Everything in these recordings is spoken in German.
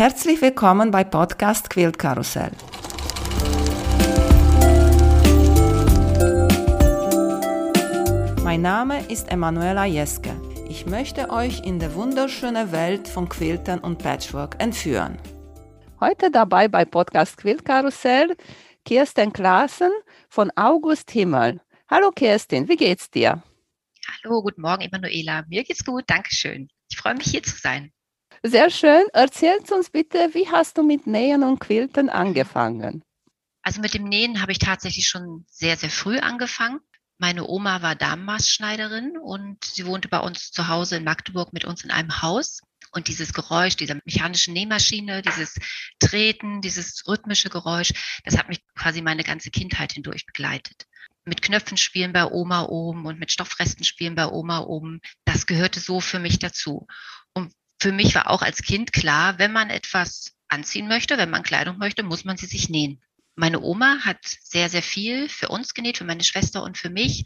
Herzlich willkommen bei Podcast Quilt Karussell. Mein Name ist Emanuela Jeske. Ich möchte euch in die wunderschöne Welt von Quiltern und Patchwork entführen. Heute dabei bei Podcast Quilt Karussell Kirsten Klaassen von August Himmel. Hallo Kirsten, wie geht's dir? Hallo, guten Morgen Emanuela. Mir geht's gut, Dankeschön. Ich freue mich hier zu sein. Sehr schön. Erzählst uns bitte, wie hast du mit Nähen und Quilten angefangen? Also mit dem Nähen habe ich tatsächlich schon sehr, sehr früh angefangen. Meine Oma war Damenmaßschneiderin und sie wohnte bei uns zu Hause in Magdeburg mit uns in einem Haus. Und dieses Geräusch dieser mechanischen Nähmaschine, dieses Treten, dieses rhythmische Geräusch, das hat mich quasi meine ganze Kindheit hindurch begleitet. Mit Knöpfen spielen bei Oma oben und mit Stoffresten spielen bei Oma oben, das gehörte so für mich dazu. Für mich war auch als Kind klar, wenn man etwas anziehen möchte, wenn man Kleidung möchte, muss man sie sich nähen. Meine Oma hat sehr, sehr viel für uns genäht, für meine Schwester und für mich.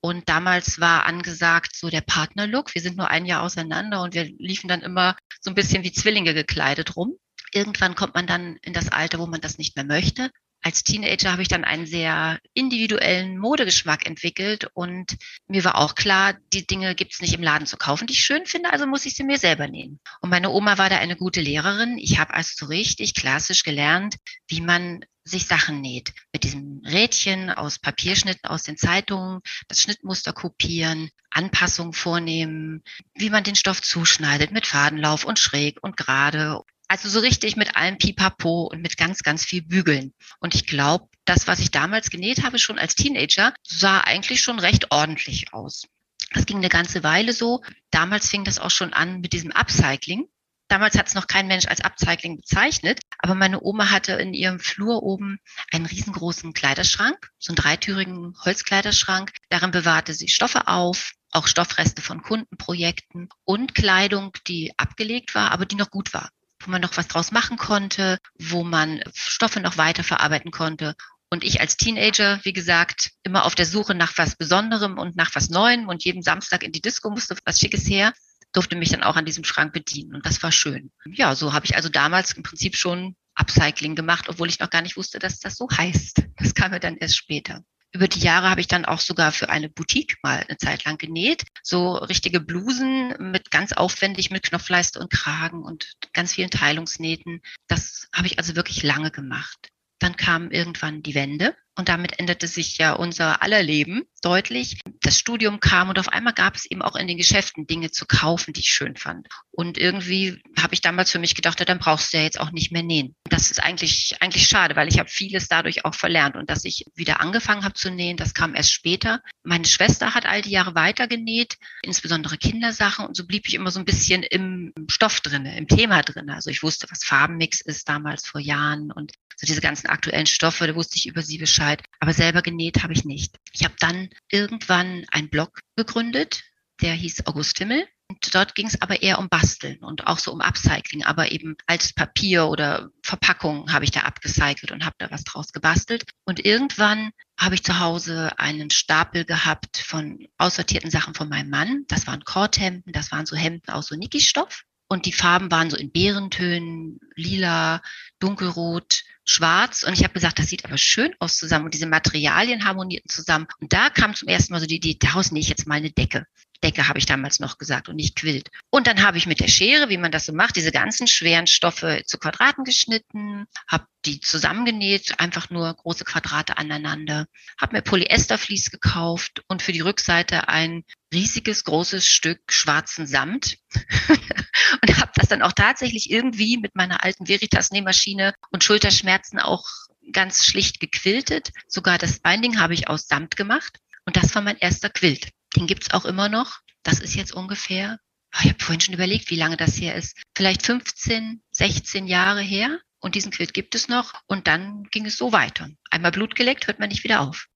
Und damals war angesagt so der Partnerlook. Wir sind nur ein Jahr auseinander und wir liefen dann immer so ein bisschen wie Zwillinge gekleidet rum. Irgendwann kommt man dann in das Alter, wo man das nicht mehr möchte als Teenager habe ich dann einen sehr individuellen Modegeschmack entwickelt und mir war auch klar, die Dinge gibt es nicht im Laden zu kaufen, die ich schön finde, also muss ich sie mir selber nähen. Und meine Oma war da eine gute Lehrerin. Ich habe also so richtig klassisch gelernt, wie man sich Sachen näht. Mit diesem Rädchen aus Papierschnitten aus den Zeitungen, das Schnittmuster kopieren, Anpassungen vornehmen, wie man den Stoff zuschneidet mit Fadenlauf und schräg und gerade also so richtig mit allem Pipapo und mit ganz, ganz viel Bügeln. Und ich glaube, das, was ich damals genäht habe, schon als Teenager, sah eigentlich schon recht ordentlich aus. Das ging eine ganze Weile so. Damals fing das auch schon an mit diesem Upcycling. Damals hat es noch kein Mensch als Upcycling bezeichnet, aber meine Oma hatte in ihrem Flur oben einen riesengroßen Kleiderschrank, so einen dreitürigen Holzkleiderschrank. Darin bewahrte sie Stoffe auf, auch Stoffreste von Kundenprojekten und Kleidung, die abgelegt war, aber die noch gut war wo man noch was draus machen konnte, wo man Stoffe noch weiter verarbeiten konnte. Und ich als Teenager, wie gesagt, immer auf der Suche nach was Besonderem und nach was Neuem und jeden Samstag in die Disco musste was Schickes her, durfte mich dann auch an diesem Schrank bedienen. Und das war schön. Ja, so habe ich also damals im Prinzip schon Upcycling gemacht, obwohl ich noch gar nicht wusste, dass das so heißt. Das kam mir dann erst später über die Jahre habe ich dann auch sogar für eine Boutique mal eine Zeit lang genäht. So richtige Blusen mit ganz aufwendig mit Knopfleiste und Kragen und ganz vielen Teilungsnähten. Das habe ich also wirklich lange gemacht. Dann kam irgendwann die Wende und damit änderte sich ja unser aller Leben deutlich. Das Studium kam und auf einmal gab es eben auch in den Geschäften Dinge zu kaufen, die ich schön fand. Und irgendwie habe ich damals für mich gedacht, ja, dann brauchst du ja jetzt auch nicht mehr nähen. Das ist eigentlich, eigentlich schade, weil ich habe vieles dadurch auch verlernt. Und dass ich wieder angefangen habe zu nähen, das kam erst später. Meine Schwester hat all die Jahre weiter genäht, insbesondere Kindersachen. Und so blieb ich immer so ein bisschen im Stoff drinne, im Thema drinne. Also ich wusste, was Farbenmix ist damals vor Jahren und so diese ganzen aktuellen Stoffe, da wusste ich über sie Bescheid. Aber selber genäht habe ich nicht. Ich habe dann irgendwann einen Blog gegründet, der hieß August Himmel. Und dort ging es aber eher um Basteln und auch so um Upcycling, aber eben altes Papier oder Verpackungen habe ich da abgecycelt und habe da was draus gebastelt. Und irgendwann habe ich zu Hause einen Stapel gehabt von aussortierten Sachen von meinem Mann. Das waren Korthemden, das waren so Hemden aus so Niki-Stoff. Und die Farben waren so in Beerentönen, lila, dunkelrot, schwarz. Und ich habe gesagt, das sieht aber schön aus zusammen. Und diese Materialien harmonierten zusammen. Und da kam zum ersten Mal so die Idee, daraus nähe ich jetzt mal eine Decke. Decke habe ich damals noch gesagt und nicht Quilt. Und dann habe ich mit der Schere, wie man das so macht, diese ganzen schweren Stoffe zu Quadraten geschnitten, habe die zusammengenäht, einfach nur große Quadrate aneinander, habe mir Polyestervlies gekauft und für die Rückseite ein riesiges, großes Stück schwarzen Samt und habe das dann auch tatsächlich irgendwie mit meiner alten Veritas-Nähmaschine und Schulterschmerzen auch ganz schlicht gequiltet. Sogar das Binding habe ich aus Samt gemacht und das war mein erster Quilt. Den gibt's auch immer noch. Das ist jetzt ungefähr, ah, ich habe vorhin schon überlegt, wie lange das her ist. Vielleicht 15, 16 Jahre her. Und diesen Quilt gibt es noch. Und dann ging es so weiter. Einmal Blut geleckt, hört man nicht wieder auf.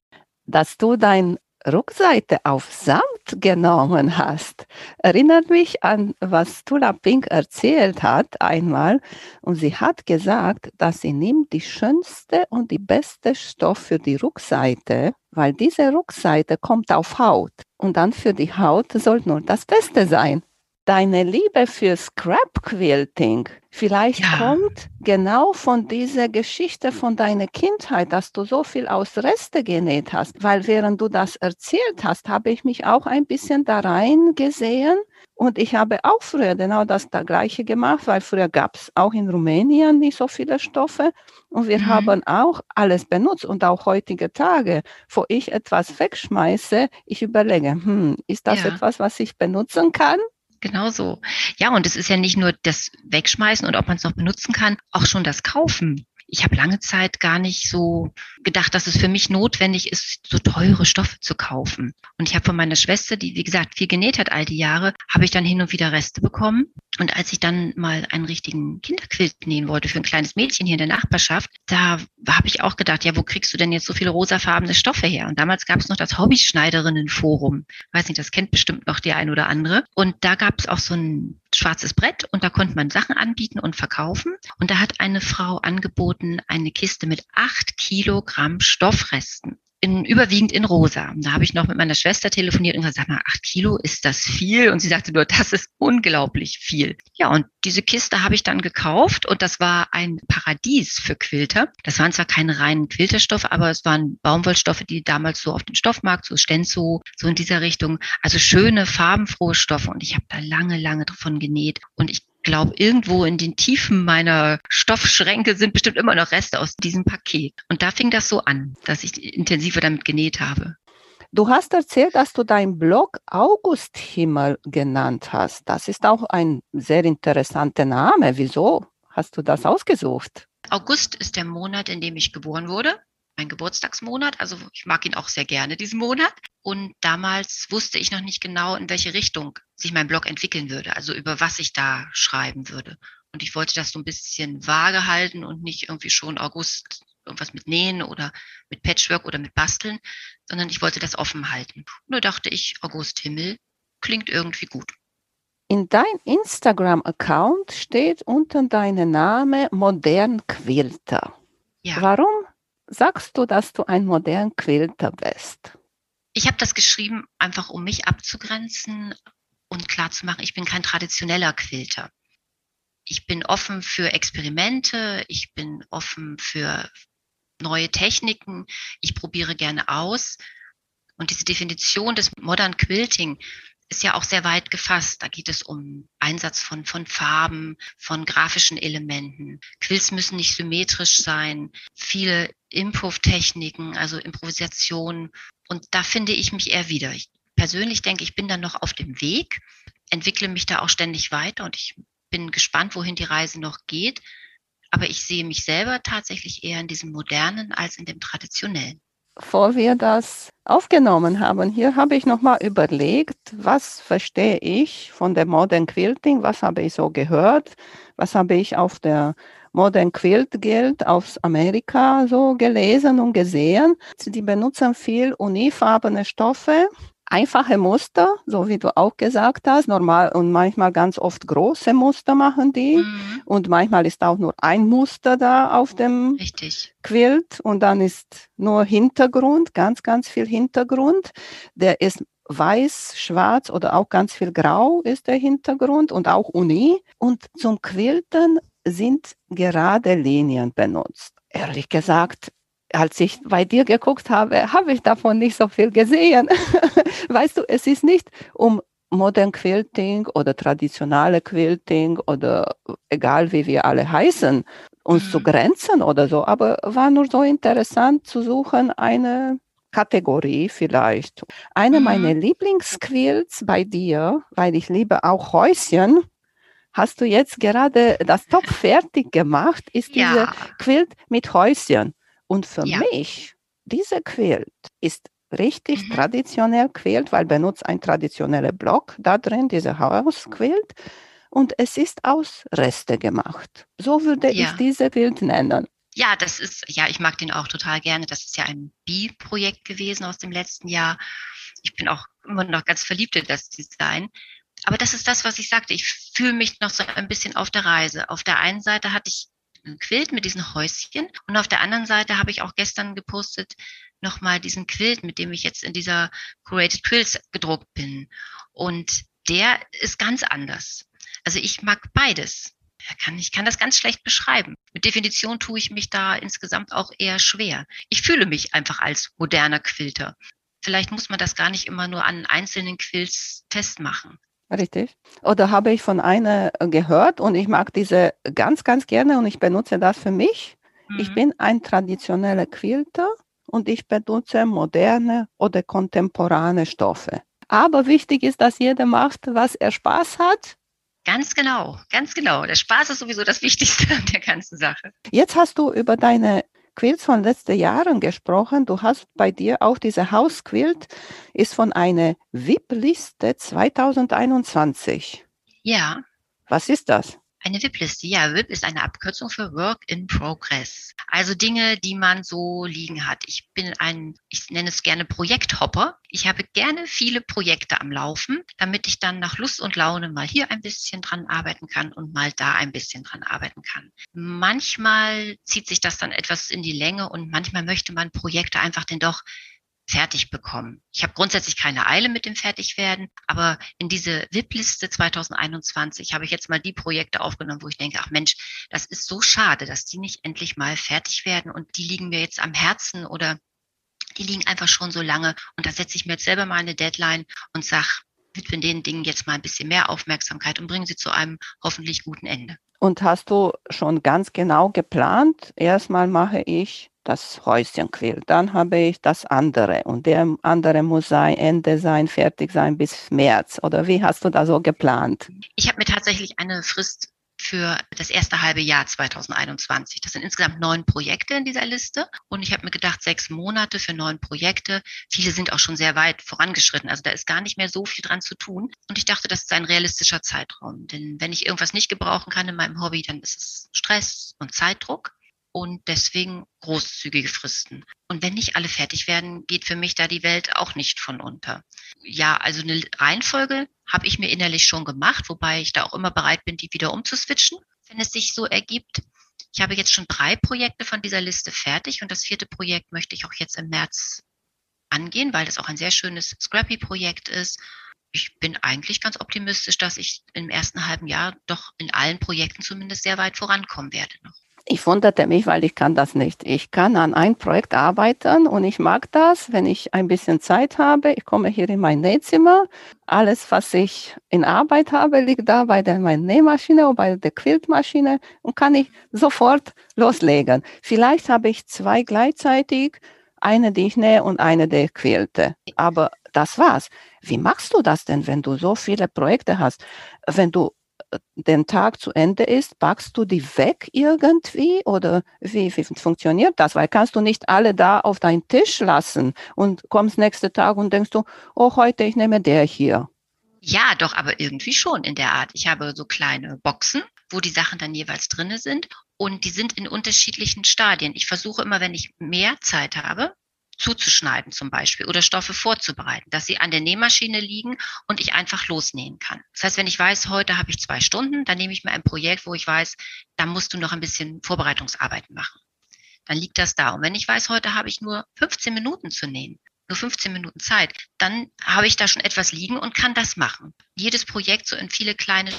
Dass du dein Rückseite auf Samt genommen hast, erinnert mich an, was Tula Pink erzählt hat einmal. Und sie hat gesagt, dass sie nimmt die schönste und die beste Stoff für die Rückseite, weil diese Rückseite kommt auf Haut. Und dann für die Haut soll nur das Beste sein. Deine Liebe für Scrap Quilting vielleicht ja. kommt genau von dieser Geschichte von deiner Kindheit, dass du so viel aus Reste genäht hast. Weil während du das erzählt hast, habe ich mich auch ein bisschen da rein gesehen. Und ich habe auch früher genau das da gleiche gemacht, weil früher gab es auch in Rumänien nicht so viele Stoffe. Und wir mhm. haben auch alles benutzt. Und auch heutige Tage, wo ich etwas wegschmeiße, ich überlege, hm, ist das ja. etwas, was ich benutzen kann? Genau so. Ja, und es ist ja nicht nur das Wegschmeißen und ob man es noch benutzen kann, auch schon das Kaufen ich habe lange Zeit gar nicht so gedacht, dass es für mich notwendig ist, so teure Stoffe zu kaufen. Und ich habe von meiner Schwester, die wie gesagt viel genäht hat all die Jahre, habe ich dann hin und wieder Reste bekommen. Und als ich dann mal einen richtigen Kinderquilt nähen wollte für ein kleines Mädchen hier in der Nachbarschaft, da habe ich auch gedacht, ja, wo kriegst du denn jetzt so viele rosafarbene Stoffe her? Und damals gab es noch das Hobbyschneiderinnenforum. Weiß nicht, das kennt bestimmt noch die ein oder andere. Und da gab es auch so ein schwarzes Brett und da konnte man Sachen anbieten und verkaufen. Und da hat eine Frau angeboten eine Kiste mit acht Kilogramm Stoffresten in, überwiegend in rosa. Da habe ich noch mit meiner Schwester telefoniert und gesagt, sag mal, acht Kilo, ist das viel? Und sie sagte nur, das ist unglaublich viel. Ja, und diese Kiste habe ich dann gekauft und das war ein Paradies für Quilter. Das waren zwar keine reinen Quilterstoffe, aber es waren Baumwollstoffe, die damals so auf den Stoffmarkt, so Stenzo, so in dieser Richtung, also schöne, farbenfrohe Stoffe. Und ich habe da lange, lange davon genäht. Und ich glaube, irgendwo in den Tiefen meiner Stoffschränke sind bestimmt immer noch Reste aus diesem Paket. Und da fing das so an, dass ich intensiver damit genäht habe. Du hast erzählt, dass du deinen Blog Augusthimmel genannt hast. Das ist auch ein sehr interessanter Name. Wieso hast du das ausgesucht? August ist der Monat, in dem ich geboren wurde mein Geburtstagsmonat. Also ich mag ihn auch sehr gerne, diesen Monat. Und damals wusste ich noch nicht genau, in welche Richtung sich mein Blog entwickeln würde, also über was ich da schreiben würde. Und ich wollte das so ein bisschen vage halten und nicht irgendwie schon August irgendwas mit Nähen oder mit Patchwork oder mit Basteln, sondern ich wollte das offen halten. Da dachte ich, August Himmel klingt irgendwie gut. In deinem Instagram-Account steht unter deinem Name Modern Quilter. Ja. Warum sagst du, dass du ein modern Quilter bist? Ich habe das geschrieben, einfach um mich abzugrenzen und klarzumachen, ich bin kein traditioneller Quilter. Ich bin offen für Experimente, ich bin offen für neue Techniken, ich probiere gerne aus. Und diese Definition des Modern Quilting ist ja auch sehr weit gefasst. Da geht es um Einsatz von, von Farben, von grafischen Elementen. Quills müssen nicht symmetrisch sein. Viele Improv-Techniken, also Improvisation. Und da finde ich mich eher wieder. Ich persönlich denke, ich bin dann noch auf dem Weg, entwickle mich da auch ständig weiter und ich bin gespannt, wohin die Reise noch geht. Aber ich sehe mich selber tatsächlich eher in diesem modernen als in dem traditionellen bevor wir das aufgenommen haben, hier habe ich nochmal überlegt, was verstehe ich von der Modern Quilting, was habe ich so gehört, was habe ich auf der Modern Quilt Guild aus Amerika so gelesen und gesehen. Die benutzen viel unifarbene Stoffe, einfache Muster, so wie du auch gesagt hast, normal und manchmal ganz oft große Muster machen die mhm. und manchmal ist auch nur ein Muster da auf dem Richtig. Quilt und dann ist nur Hintergrund, ganz, ganz viel Hintergrund. Der ist weiß, schwarz oder auch ganz viel grau ist der Hintergrund und auch Uni. Und zum Quilten sind gerade Linien benutzt. Ehrlich gesagt, als ich bei dir geguckt habe, habe ich davon nicht so viel gesehen. weißt du, es ist nicht um Modern Quilting oder traditionelle Quilting oder egal wie wir alle heißen, uns mhm. zu grenzen oder so, aber war nur so interessant zu suchen, eine Kategorie vielleicht. Eine mhm. meiner Lieblingsquilts bei dir, weil ich liebe auch Häuschen, hast du jetzt gerade das Top fertig gemacht, ist ja. diese Quilt mit Häuschen. Und für ja. mich, diese Quilt ist richtig mhm. traditionell quält, weil benutzt ein traditioneller Block da drin, diese Hausquilt. Und es ist aus Reste gemacht. So würde ja. ich diese Quilt nennen. Ja, das ist, ja, ich mag den auch total gerne. Das ist ja ein Bi-Projekt gewesen aus dem letzten Jahr. Ich bin auch immer noch ganz verliebt in das Design. Aber das ist das, was ich sagte. Ich fühle mich noch so ein bisschen auf der Reise. Auf der einen Seite hatte ich ein Quilt mit diesen Häuschen und auf der anderen Seite habe ich auch gestern gepostet, nochmal diesen Quilt, mit dem ich jetzt in dieser Curated Quills gedruckt bin. Und der ist ganz anders. Also ich mag beides. Ich kann das ganz schlecht beschreiben. Mit Definition tue ich mich da insgesamt auch eher schwer. Ich fühle mich einfach als moderner Quilter. Vielleicht muss man das gar nicht immer nur an einzelnen Quilts festmachen. Richtig. Oder habe ich von einer gehört und ich mag diese ganz, ganz gerne und ich benutze das für mich. Mhm. Ich bin ein traditioneller Quilter und ich benutze moderne oder kontemporane Stoffe. Aber wichtig ist, dass jeder macht, was er Spaß hat. Ganz genau, ganz genau. Der Spaß ist sowieso das Wichtigste an der ganzen Sache. Jetzt hast du über deine Quilts von letzten Jahren gesprochen. Du hast bei dir auch diese Hausquilt, ist von einer VIP-Liste 2021. Ja. Was ist das? Eine VIP-Liste, ja, VIP ist eine Abkürzung für Work in Progress. Also Dinge, die man so liegen hat. Ich bin ein, ich nenne es gerne Projekthopper. Ich habe gerne viele Projekte am Laufen, damit ich dann nach Lust und Laune mal hier ein bisschen dran arbeiten kann und mal da ein bisschen dran arbeiten kann. Manchmal zieht sich das dann etwas in die Länge und manchmal möchte man Projekte einfach denn doch fertig bekommen. Ich habe grundsätzlich keine Eile mit dem Fertigwerden, aber in diese VIP-Liste 2021 habe ich jetzt mal die Projekte aufgenommen, wo ich denke, ach Mensch, das ist so schade, dass die nicht endlich mal fertig werden und die liegen mir jetzt am Herzen oder die liegen einfach schon so lange und da setze ich mir jetzt selber mal eine Deadline und sage, widmen den Dingen jetzt mal ein bisschen mehr Aufmerksamkeit und bringen sie zu einem hoffentlich guten Ende. Und hast du schon ganz genau geplant? Erstmal mache ich das Häuschen quillt. Dann habe ich das andere und der andere muss sein, Ende sein, fertig sein bis März. Oder wie hast du da so geplant? Ich habe mir tatsächlich eine Frist für das erste halbe Jahr 2021. Das sind insgesamt neun Projekte in dieser Liste. Und ich habe mir gedacht, sechs Monate für neun Projekte. Viele sind auch schon sehr weit vorangeschritten. Also da ist gar nicht mehr so viel dran zu tun. Und ich dachte, das ist ein realistischer Zeitraum. Denn wenn ich irgendwas nicht gebrauchen kann in meinem Hobby, dann ist es Stress und Zeitdruck und deswegen großzügige Fristen. Und wenn nicht alle fertig werden, geht für mich da die Welt auch nicht von unter. Ja, also eine Reihenfolge habe ich mir innerlich schon gemacht, wobei ich da auch immer bereit bin, die wieder umzuswitchen, wenn es sich so ergibt. Ich habe jetzt schon drei Projekte von dieser Liste fertig und das vierte Projekt möchte ich auch jetzt im März angehen, weil das auch ein sehr schönes Scrappy-Projekt ist. Ich bin eigentlich ganz optimistisch, dass ich im ersten halben Jahr doch in allen Projekten zumindest sehr weit vorankommen werde noch ich wunderte mich, weil ich kann das nicht. Ich kann an ein Projekt arbeiten und ich mag das, wenn ich ein bisschen Zeit habe. Ich komme hier in mein Nähzimmer. Alles, was ich in Arbeit habe, liegt da bei der meiner Nähmaschine oder bei der Quiltmaschine und kann ich sofort loslegen. Vielleicht habe ich zwei gleichzeitig, eine, die ich nähe und eine, die ich quilte. Aber das war's. Wie machst du das denn, wenn du so viele Projekte hast? Wenn du den Tag zu Ende ist, packst du die weg irgendwie oder wie, wie funktioniert das? Weil kannst du nicht alle da auf deinen Tisch lassen und kommst nächsten Tag und denkst du, oh, heute ich nehme der hier. Ja, doch, aber irgendwie schon in der Art. Ich habe so kleine Boxen, wo die Sachen dann jeweils drinne sind und die sind in unterschiedlichen Stadien. Ich versuche immer, wenn ich mehr Zeit habe, zuzuschneiden zum Beispiel oder Stoffe vorzubereiten, dass sie an der Nähmaschine liegen und ich einfach losnähen kann. Das heißt, wenn ich weiß, heute habe ich zwei Stunden, dann nehme ich mir ein Projekt, wo ich weiß, da musst du noch ein bisschen Vorbereitungsarbeiten machen. Dann liegt das da. Und wenn ich weiß, heute habe ich nur 15 Minuten zu nähen, nur 15 Minuten Zeit, dann habe ich da schon etwas liegen und kann das machen. Jedes Projekt so in viele kleine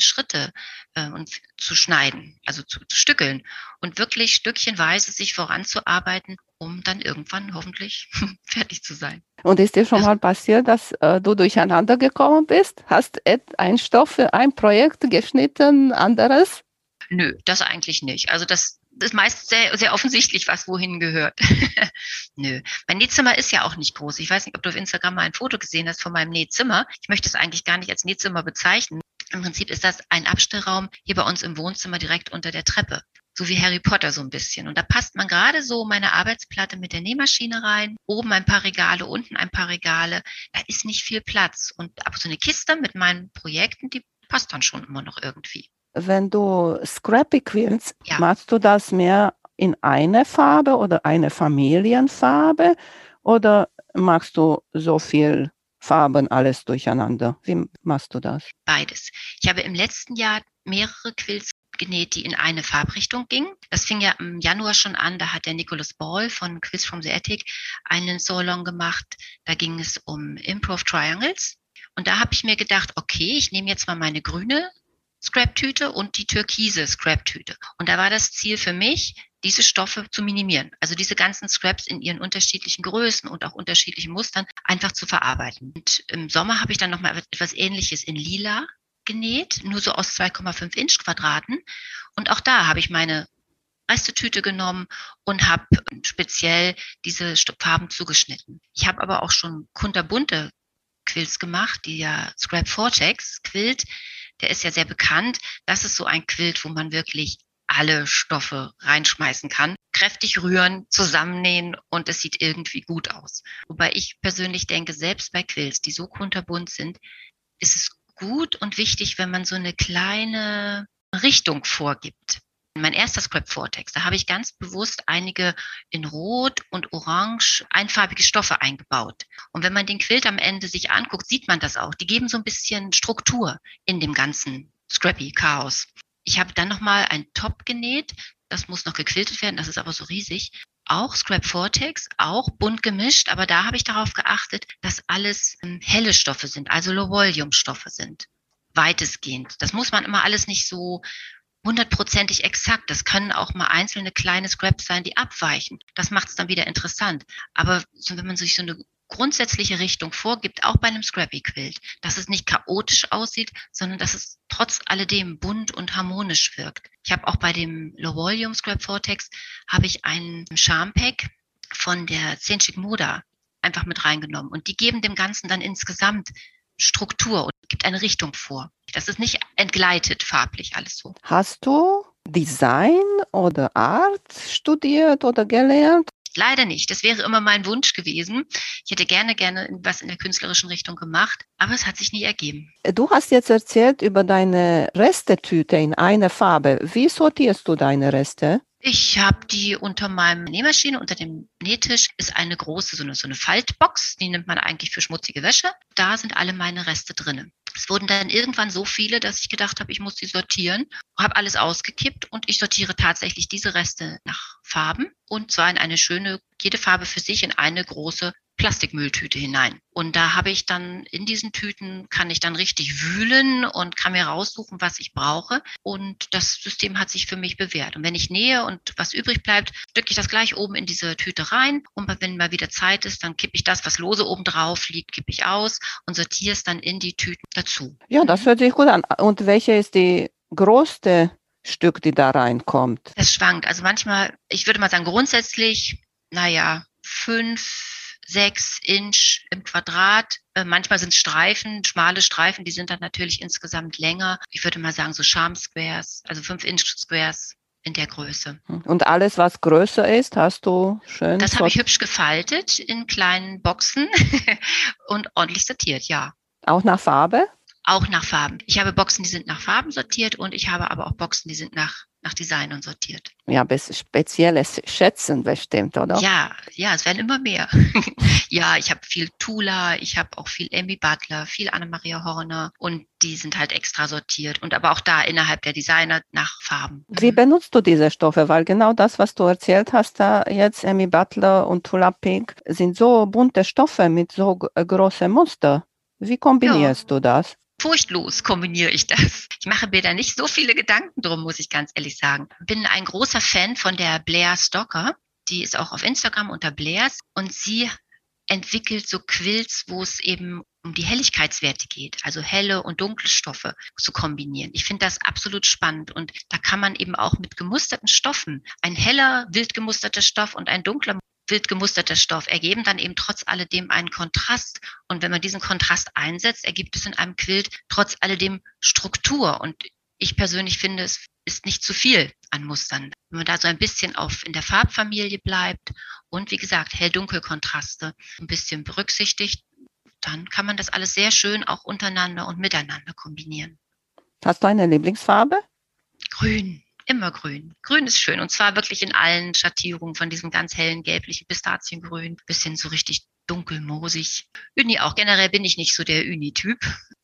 Schritte äh, und zu schneiden, also zu, zu stückeln und wirklich stückchenweise sich voranzuarbeiten, um dann irgendwann hoffentlich fertig zu sein. Und ist dir schon also, mal passiert, dass äh, du durcheinander gekommen bist? Hast ein Stoff für ein Projekt geschnitten, anderes? Nö, das eigentlich nicht. Also das, ist meist sehr, sehr offensichtlich, was wohin gehört. Nö. Mein Nähzimmer ist ja auch nicht groß. Ich weiß nicht, ob du auf Instagram mal ein Foto gesehen hast von meinem Nähzimmer. Ich möchte es eigentlich gar nicht als Nähzimmer bezeichnen. Im Prinzip ist das ein Abstellraum hier bei uns im Wohnzimmer direkt unter der Treppe. So wie Harry Potter so ein bisschen. Und da passt man gerade so meine Arbeitsplatte mit der Nähmaschine rein. Oben ein paar Regale, unten ein paar Regale. Da ist nicht viel Platz. Und ab so eine Kiste mit meinen Projekten, die passt dann schon immer noch irgendwie. Wenn du Scrappy quillst, ja. machst du das mehr in eine Farbe oder eine Familienfarbe? Oder machst du so viel Farben, alles durcheinander. Wie machst du das? Beides. Ich habe im letzten Jahr mehrere Quills genäht, die in eine Farbrichtung gingen. Das fing ja im Januar schon an. Da hat der Nicholas Ball von Quiz from the Attic einen Solon gemacht. Da ging es um Improv Triangles. Und da habe ich mir gedacht, okay, ich nehme jetzt mal meine grüne Scrap-Tüte und die türkise Scrap-Tüte. Und da war das Ziel für mich, diese Stoffe zu minimieren. Also diese ganzen Scraps in ihren unterschiedlichen Größen und auch unterschiedlichen Mustern einfach zu verarbeiten. Und im Sommer habe ich dann nochmal etwas ähnliches in lila genäht, nur so aus 2,5 Inch Quadraten. Und auch da habe ich meine Restetüte genommen und habe speziell diese Farben zugeschnitten. Ich habe aber auch schon kunterbunte Quills gemacht, die ja Scrap Vortex Quilt, der ist ja sehr bekannt. Das ist so ein Quilt, wo man wirklich alle Stoffe reinschmeißen kann, kräftig rühren, zusammennähen und es sieht irgendwie gut aus. Wobei ich persönlich denke, selbst bei Quills, die so kunterbunt sind, ist es gut und wichtig, wenn man so eine kleine Richtung vorgibt. Mein erster Script Vortex, da habe ich ganz bewusst einige in Rot und Orange einfarbige Stoffe eingebaut. Und wenn man den Quilt am Ende sich anguckt, sieht man das auch. Die geben so ein bisschen Struktur in dem ganzen Scrappy Chaos. Ich habe dann nochmal ein Top genäht. Das muss noch gequiltet werden, das ist aber so riesig. Auch Scrap Vortex, auch bunt gemischt, aber da habe ich darauf geachtet, dass alles ähm, helle Stoffe sind, also Low-Volume-Stoffe sind. Weitestgehend. Das muss man immer alles nicht so hundertprozentig exakt. Das können auch mal einzelne kleine Scraps sein, die abweichen. Das macht es dann wieder interessant. Aber so, wenn man sich so eine grundsätzliche Richtung vorgibt, auch bei einem Scrappy Quilt, dass es nicht chaotisch aussieht, sondern dass es trotz alledem bunt und harmonisch wirkt. Ich habe auch bei dem Low Volume Scrap Vortex habe ich einen Charm Pack von der Zenchik Moda einfach mit reingenommen und die geben dem Ganzen dann insgesamt Struktur und gibt eine Richtung vor. Das ist nicht entgleitet farblich alles so. Hast du Design oder Art studiert oder gelernt? Leider nicht. Das wäre immer mein Wunsch gewesen. Ich hätte gerne, gerne was in der künstlerischen Richtung gemacht, aber es hat sich nie ergeben. Du hast jetzt erzählt über deine Restetüte in einer Farbe. Wie sortierst du deine Reste? Ich habe die unter meinem Nähmaschine, unter dem Nähtisch ist eine große, so eine, so eine Faltbox, die nimmt man eigentlich für schmutzige Wäsche. Da sind alle meine Reste drinnen. Es wurden dann irgendwann so viele, dass ich gedacht habe, ich muss sie sortieren, habe alles ausgekippt und ich sortiere tatsächlich diese Reste nach Farben. Und zwar in eine schöne, jede Farbe für sich in eine große Plastikmülltüte hinein. Und da habe ich dann in diesen Tüten, kann ich dann richtig wühlen und kann mir raussuchen, was ich brauche. Und das System hat sich für mich bewährt. Und wenn ich nähe und was übrig bleibt, stücke ich das gleich oben in diese Tüte rein. Und wenn mal wieder Zeit ist, dann kippe ich das, was lose oben drauf liegt, kippe ich aus und sortiere es dann in die Tüten dazu. Ja, das hört sich gut an. Und welche ist die größte Stück, die da reinkommt? Das schwankt. Also manchmal, ich würde mal sagen, grundsätzlich, naja, fünf sechs Inch im Quadrat. Äh, manchmal sind Streifen, schmale Streifen, die sind dann natürlich insgesamt länger. Ich würde mal sagen so Charm Squares, also fünf Inch Squares in der Größe. Und alles, was größer ist, hast du schön. Das habe ich hübsch gefaltet in kleinen Boxen und ordentlich sortiert, ja. Auch nach Farbe? Auch nach Farben. Ich habe Boxen, die sind nach Farben sortiert und ich habe aber auch Boxen, die sind nach nach Designern sortiert. Ja, spezielles Schätzen bestimmt, oder? Ja, ja, es werden immer mehr. ja, ich habe viel Tula, ich habe auch viel Amy Butler, viel Anna-Maria Horner und die sind halt extra sortiert und aber auch da innerhalb der Designer nach Farben. Wie benutzt du diese Stoffe? Weil genau das, was du erzählt hast, da jetzt Amy Butler und Tula Pink, sind so bunte Stoffe mit so großen Muster. Wie kombinierst ja. du das? Furchtlos kombiniere ich das. Ich mache mir da nicht so viele Gedanken drum, muss ich ganz ehrlich sagen. Bin ein großer Fan von der Blair Stocker. Die ist auch auf Instagram unter Blairs und sie entwickelt so Quills, wo es eben um die Helligkeitswerte geht, also helle und dunkle Stoffe zu kombinieren. Ich finde das absolut spannend und da kann man eben auch mit gemusterten Stoffen, ein heller, wild gemusterter Stoff und ein dunkler wild gemusterter Stoff ergeben dann eben trotz alledem einen Kontrast. Und wenn man diesen Kontrast einsetzt, ergibt es in einem Quilt trotz alledem Struktur. Und ich persönlich finde, es ist nicht zu viel an Mustern. Wenn man da so ein bisschen auf in der Farbfamilie bleibt und wie gesagt, hell-dunkel-Kontraste ein bisschen berücksichtigt, dann kann man das alles sehr schön auch untereinander und miteinander kombinieren. Hast du eine Lieblingsfarbe? Grün. Immer grün. Grün ist schön und zwar wirklich in allen Schattierungen von diesem ganz hellen gelblichen Pistaziengrün bis hin so richtig dunkelmoosig. Uni auch. Generell bin ich nicht so der Uni-Typ.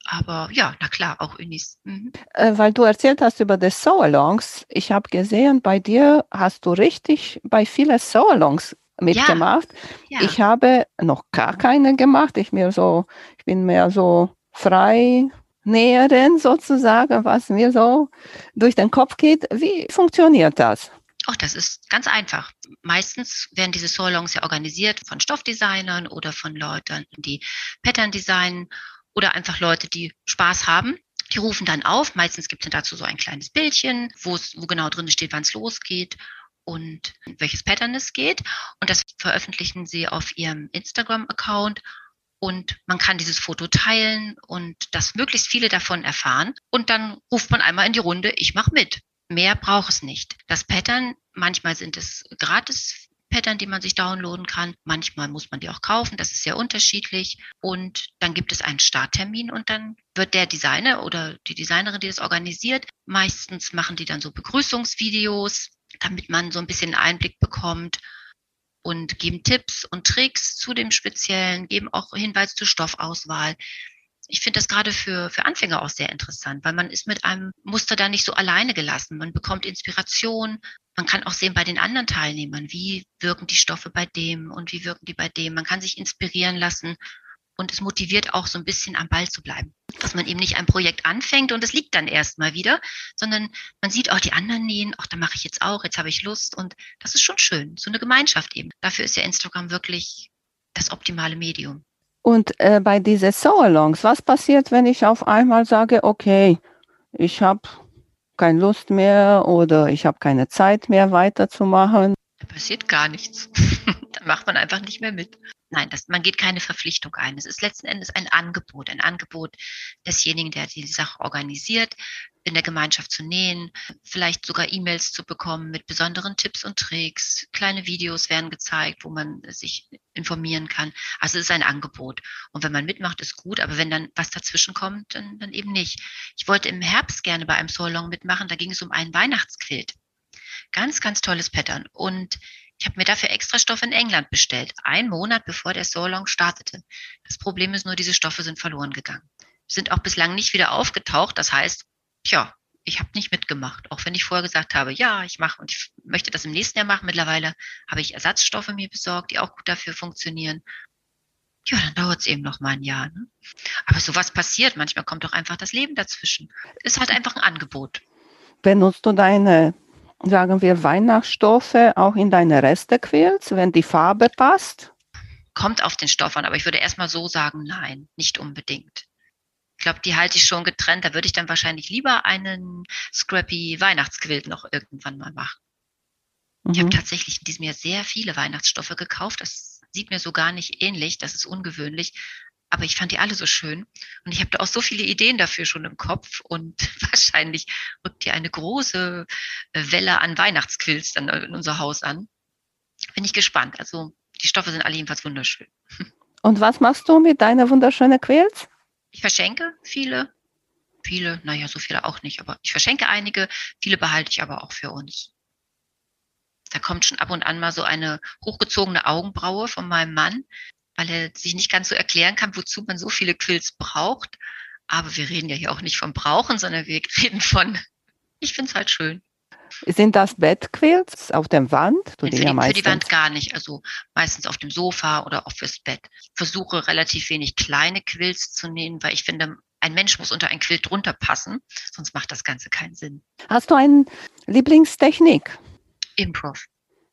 Aber ja, na klar, auch Unis. Mhm. Äh, weil du erzählt hast über die So-Alongs. Ich habe gesehen, bei dir hast du richtig bei vielen So-Alongs mitgemacht. Ja, ja. Ich habe noch gar keine gemacht. Ich mir so, ich bin mehr so frei nähern, sozusagen, was mir so durch den Kopf geht. Wie funktioniert das? Auch das ist ganz einfach. Meistens werden diese Salons ja organisiert von Stoffdesignern oder von Leuten, die Pattern designen oder einfach Leute, die Spaß haben. Die rufen dann auf. Meistens gibt es dazu so ein kleines Bildchen, wo genau drin steht, wann es losgeht und welches Pattern es geht. Und das veröffentlichen sie auf ihrem Instagram-Account. Und man kann dieses Foto teilen und dass möglichst viele davon erfahren. Und dann ruft man einmal in die Runde, ich mache mit. Mehr braucht es nicht. Das Pattern, manchmal sind es gratis Pattern, die man sich downloaden kann. Manchmal muss man die auch kaufen. Das ist sehr unterschiedlich. Und dann gibt es einen Starttermin und dann wird der Designer oder die Designerin, die das organisiert, meistens machen die dann so Begrüßungsvideos, damit man so ein bisschen Einblick bekommt und geben Tipps und Tricks zu dem Speziellen, geben auch Hinweis zur Stoffauswahl ich finde das gerade für, für Anfänger auch sehr interessant, weil man ist mit einem Muster da nicht so alleine gelassen. Man bekommt Inspiration. Man kann auch sehen bei den anderen Teilnehmern, wie wirken die Stoffe bei dem und wie wirken die bei dem. Man kann sich inspirieren lassen und es motiviert auch so ein bisschen am Ball zu bleiben. Dass man eben nicht ein Projekt anfängt und es liegt dann erstmal wieder, sondern man sieht auch die anderen nähen, ach, da mache ich jetzt auch, jetzt habe ich Lust und das ist schon schön. So eine Gemeinschaft eben. Dafür ist ja Instagram wirklich das optimale Medium. Und äh, bei diesen Soalongs, was passiert, wenn ich auf einmal sage, okay, ich habe keine Lust mehr oder ich habe keine Zeit mehr weiterzumachen? Da passiert gar nichts. Dann macht man einfach nicht mehr mit. Nein, das, man geht keine Verpflichtung ein. Es ist letzten Endes ein Angebot, ein Angebot desjenigen, der die Sache organisiert, in der Gemeinschaft zu nähen, vielleicht sogar E-Mails zu bekommen mit besonderen Tipps und Tricks. Kleine Videos werden gezeigt, wo man sich informieren kann. Also es ist ein Angebot. Und wenn man mitmacht, ist gut, aber wenn dann was dazwischen kommt, dann, dann eben nicht. Ich wollte im Herbst gerne bei einem Solong mitmachen, da ging es um einen Weihnachtsquilt. Ganz, ganz tolles Pattern. Und ich habe mir dafür extra Stoffe in England bestellt, einen Monat bevor der Solong startete. Das Problem ist nur, diese Stoffe sind verloren gegangen. Sind auch bislang nicht wieder aufgetaucht. Das heißt, tja, ich habe nicht mitgemacht, auch wenn ich vorher gesagt habe, ja, ich mache und ich möchte das im nächsten Jahr machen. Mittlerweile habe ich Ersatzstoffe mir besorgt, die auch gut dafür funktionieren. Ja, dann dauert es eben noch mal ein Jahr. Ne? Aber sowas passiert. Manchmal kommt doch einfach das Leben dazwischen. Ist halt einfach ein Angebot. Benutzt du deine, sagen wir, Weihnachtsstoffe auch in deine Restequills, wenn die Farbe passt? Kommt auf den Stoff an, aber ich würde erstmal so sagen, nein, nicht unbedingt. Ich glaube, die halte ich schon getrennt. Da würde ich dann wahrscheinlich lieber einen Scrappy Weihnachtsquilt noch irgendwann mal machen. Mhm. Ich habe mhm. tatsächlich in diesem Jahr sehr viele Weihnachtsstoffe gekauft. Das sieht mir so gar nicht ähnlich. Das ist ungewöhnlich. Aber ich fand die alle so schön. Und ich habe da auch so viele Ideen dafür schon im Kopf. Und wahrscheinlich rückt hier eine große äh, Welle an Weihnachtsquilts dann in unser Haus an. Bin ich gespannt. Also die Stoffe sind alle jedenfalls wunderschön. Und was machst du mit deiner wunderschönen Quilts? Ich verschenke viele, viele, naja, so viele auch nicht, aber ich verschenke einige, viele behalte ich aber auch für uns. Da kommt schon ab und an mal so eine hochgezogene Augenbraue von meinem Mann, weil er sich nicht ganz so erklären kann, wozu man so viele Quills braucht. Aber wir reden ja hier auch nicht vom Brauchen, sondern wir reden von, ich finde es halt schön. Sind das Bettquills auf der Wand? Für die, ja für die Wand gar nicht. Also meistens auf dem Sofa oder auch fürs Bett. Ich versuche relativ wenig kleine Quills zu nähen, weil ich finde, ein Mensch muss unter ein Quilt drunter passen, sonst macht das Ganze keinen Sinn. Hast du eine Lieblingstechnik? Improv.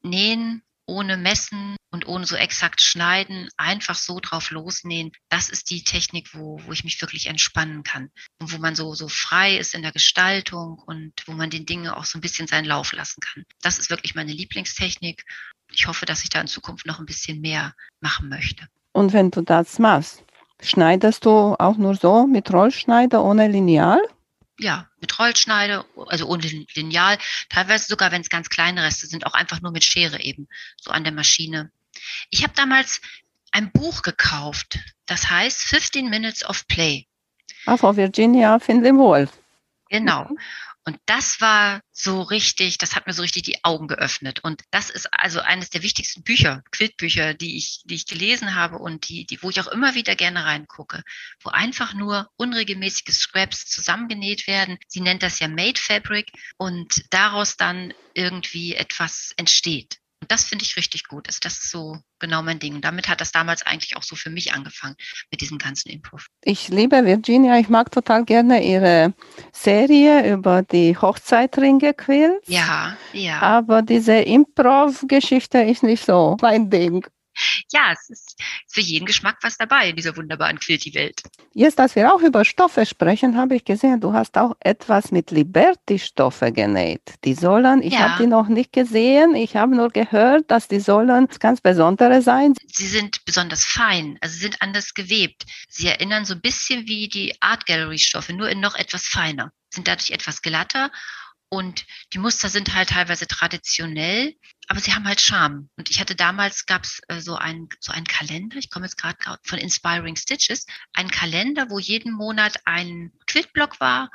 Nähen ohne Messen und ohne so exakt schneiden, einfach so drauf losnähen. Das ist die Technik, wo, wo ich mich wirklich entspannen kann und wo man so, so frei ist in der Gestaltung und wo man den Dingen auch so ein bisschen seinen Lauf lassen kann. Das ist wirklich meine Lieblingstechnik. Ich hoffe, dass ich da in Zukunft noch ein bisschen mehr machen möchte. Und wenn du das machst, schneidest du auch nur so mit Rollschneider ohne Lineal? Ja, mit Rollschneide, also ohne Lineal, teilweise sogar, wenn es ganz kleine Reste sind, auch einfach nur mit Schere eben, so an der Maschine. Ich habe damals ein Buch gekauft, das heißt 15 Minutes of Play. Ah, von Virginia Findlay Wolf. Genau. Und das war so richtig, das hat mir so richtig die Augen geöffnet. Und das ist also eines der wichtigsten Bücher, Quiltbücher, die ich, die ich gelesen habe und die, die, wo ich auch immer wieder gerne reingucke, wo einfach nur unregelmäßige Scraps zusammengenäht werden. Sie nennt das ja Made Fabric und daraus dann irgendwie etwas entsteht. Und das finde ich richtig gut. Also das ist so genau mein Ding. Und damit hat das damals eigentlich auch so für mich angefangen mit diesem ganzen Improv. Ich liebe Virginia. Ich mag total gerne ihre Serie über die Hochzeitringe Quills. Ja, ja. Aber diese Improv-Geschichte ist nicht so mein Ding ja, es ist für jeden Geschmack was dabei in dieser wunderbaren Quilty-Welt. Jetzt, dass wir auch über Stoffe sprechen, habe ich gesehen, du hast auch etwas mit Liberty-Stoffe genäht. Die sollen, ich ja. habe die noch nicht gesehen, ich habe nur gehört, dass die sollen ganz besondere sein. Sie sind besonders fein, also sind anders gewebt. Sie erinnern so ein bisschen wie die Art Gallery-Stoffe, nur in noch etwas feiner, sind dadurch etwas glatter und die Muster sind halt teilweise traditionell, aber sie haben halt Charme. Und ich hatte damals, gab es äh, so einen so einen Kalender, ich komme jetzt gerade von Inspiring Stitches, einen Kalender, wo jeden Monat ein Quiltblock war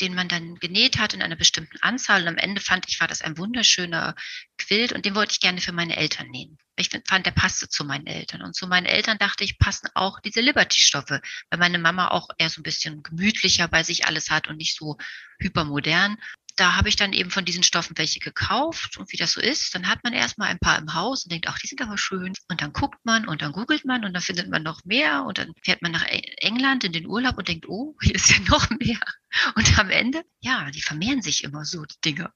den man dann genäht hat in einer bestimmten Anzahl. Und am Ende fand ich, war das ein wunderschöner Quilt und den wollte ich gerne für meine Eltern nähen. Ich fand, der passte zu meinen Eltern. Und zu meinen Eltern dachte ich, passen auch diese Liberty-Stoffe, weil meine Mama auch eher so ein bisschen gemütlicher bei sich alles hat und nicht so hypermodern da habe ich dann eben von diesen Stoffen welche gekauft und wie das so ist, dann hat man erstmal ein paar im Haus und denkt, ach, die sind aber schön. Und dann guckt man und dann googelt man und dann findet man noch mehr und dann fährt man nach England in den Urlaub und denkt, oh, hier ist ja noch mehr. Und am Ende, ja, die vermehren sich immer so, die Dinge.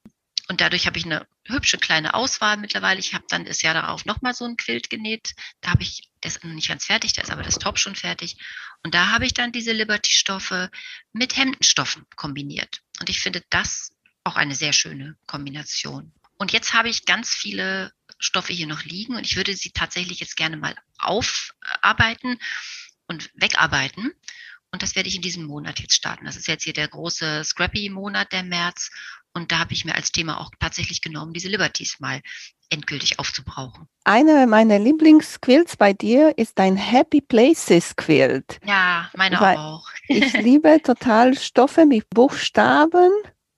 Und dadurch habe ich eine hübsche kleine Auswahl mittlerweile. Ich habe dann das Jahr darauf nochmal so ein Quilt genäht. Da habe ich, der ist noch nicht ganz fertig, da ist aber das Top schon fertig. Und da habe ich dann diese Liberty-Stoffe mit Hemdenstoffen kombiniert. Und ich finde, das auch eine sehr schöne Kombination. Und jetzt habe ich ganz viele Stoffe hier noch liegen und ich würde sie tatsächlich jetzt gerne mal aufarbeiten und wegarbeiten. Und das werde ich in diesem Monat jetzt starten. Das ist jetzt hier der große Scrappy-Monat, der März. Und da habe ich mir als Thema auch tatsächlich genommen, diese Liberties mal endgültig aufzubrauchen. Eine meiner Lieblingsquilts bei dir ist dein Happy Places Quilt. Ja, meine Weil auch. ich liebe total Stoffe mit Buchstaben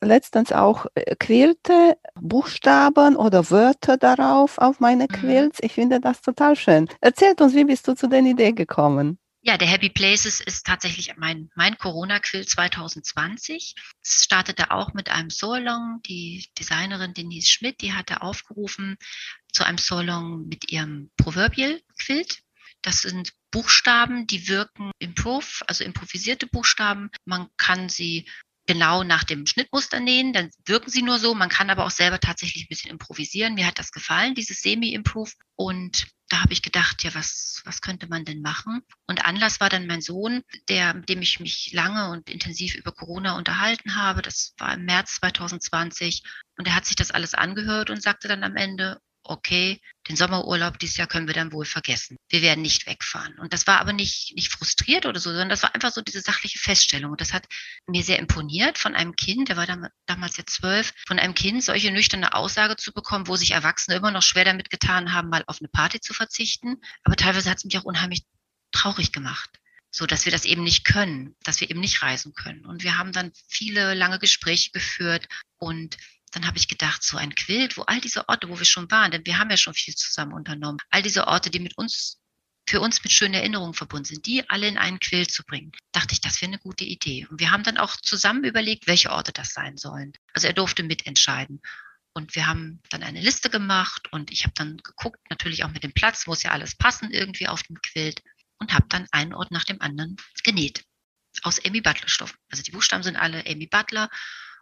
letztens auch äh, Quirlte, Buchstaben oder Wörter darauf auf meine mhm. Quilts. Ich finde das total schön. Erzählt uns, wie bist du zu den Idee gekommen? Ja, der Happy Places ist tatsächlich mein, mein Corona-Quill 2020. Es startete auch mit einem Solong. Die Designerin Denise Schmidt, die hatte aufgerufen zu einem Solong mit ihrem Proverbial-Quilt. Das sind Buchstaben, die wirken improv, also improvisierte Buchstaben. Man kann sie genau nach dem Schnittmuster nähen, dann wirken sie nur so. Man kann aber auch selber tatsächlich ein bisschen improvisieren. Mir hat das gefallen, dieses Semi-Improve. Und da habe ich gedacht, ja, was, was könnte man denn machen? Und Anlass war dann mein Sohn, der, mit dem ich mich lange und intensiv über Corona unterhalten habe. Das war im März 2020. Und er hat sich das alles angehört und sagte dann am Ende, okay, den Sommerurlaub dieses Jahr können wir dann wohl vergessen. Wir werden nicht wegfahren. Und das war aber nicht, nicht frustriert oder so, sondern das war einfach so diese sachliche Feststellung. Und das hat mir sehr imponiert von einem Kind, der war damals jetzt zwölf, von einem Kind solche nüchterne Aussage zu bekommen, wo sich Erwachsene immer noch schwer damit getan haben, mal auf eine Party zu verzichten. Aber teilweise hat es mich auch unheimlich traurig gemacht so dass wir das eben nicht können, dass wir eben nicht reisen können. Und wir haben dann viele lange Gespräche geführt und dann habe ich gedacht, so ein Quilt, wo all diese Orte, wo wir schon waren, denn wir haben ja schon viel zusammen unternommen, all diese Orte, die mit uns für uns mit schönen Erinnerungen verbunden sind, die alle in einen Quilt zu bringen, dachte ich, das wäre eine gute Idee. Und wir haben dann auch zusammen überlegt, welche Orte das sein sollen. Also er durfte mitentscheiden. Und wir haben dann eine Liste gemacht und ich habe dann geguckt, natürlich auch mit dem Platz, muss ja alles passen irgendwie auf dem Quilt und habe dann einen Ort nach dem anderen genäht. Aus Amy Butler Stoffen. Also die Buchstaben sind alle Amy Butler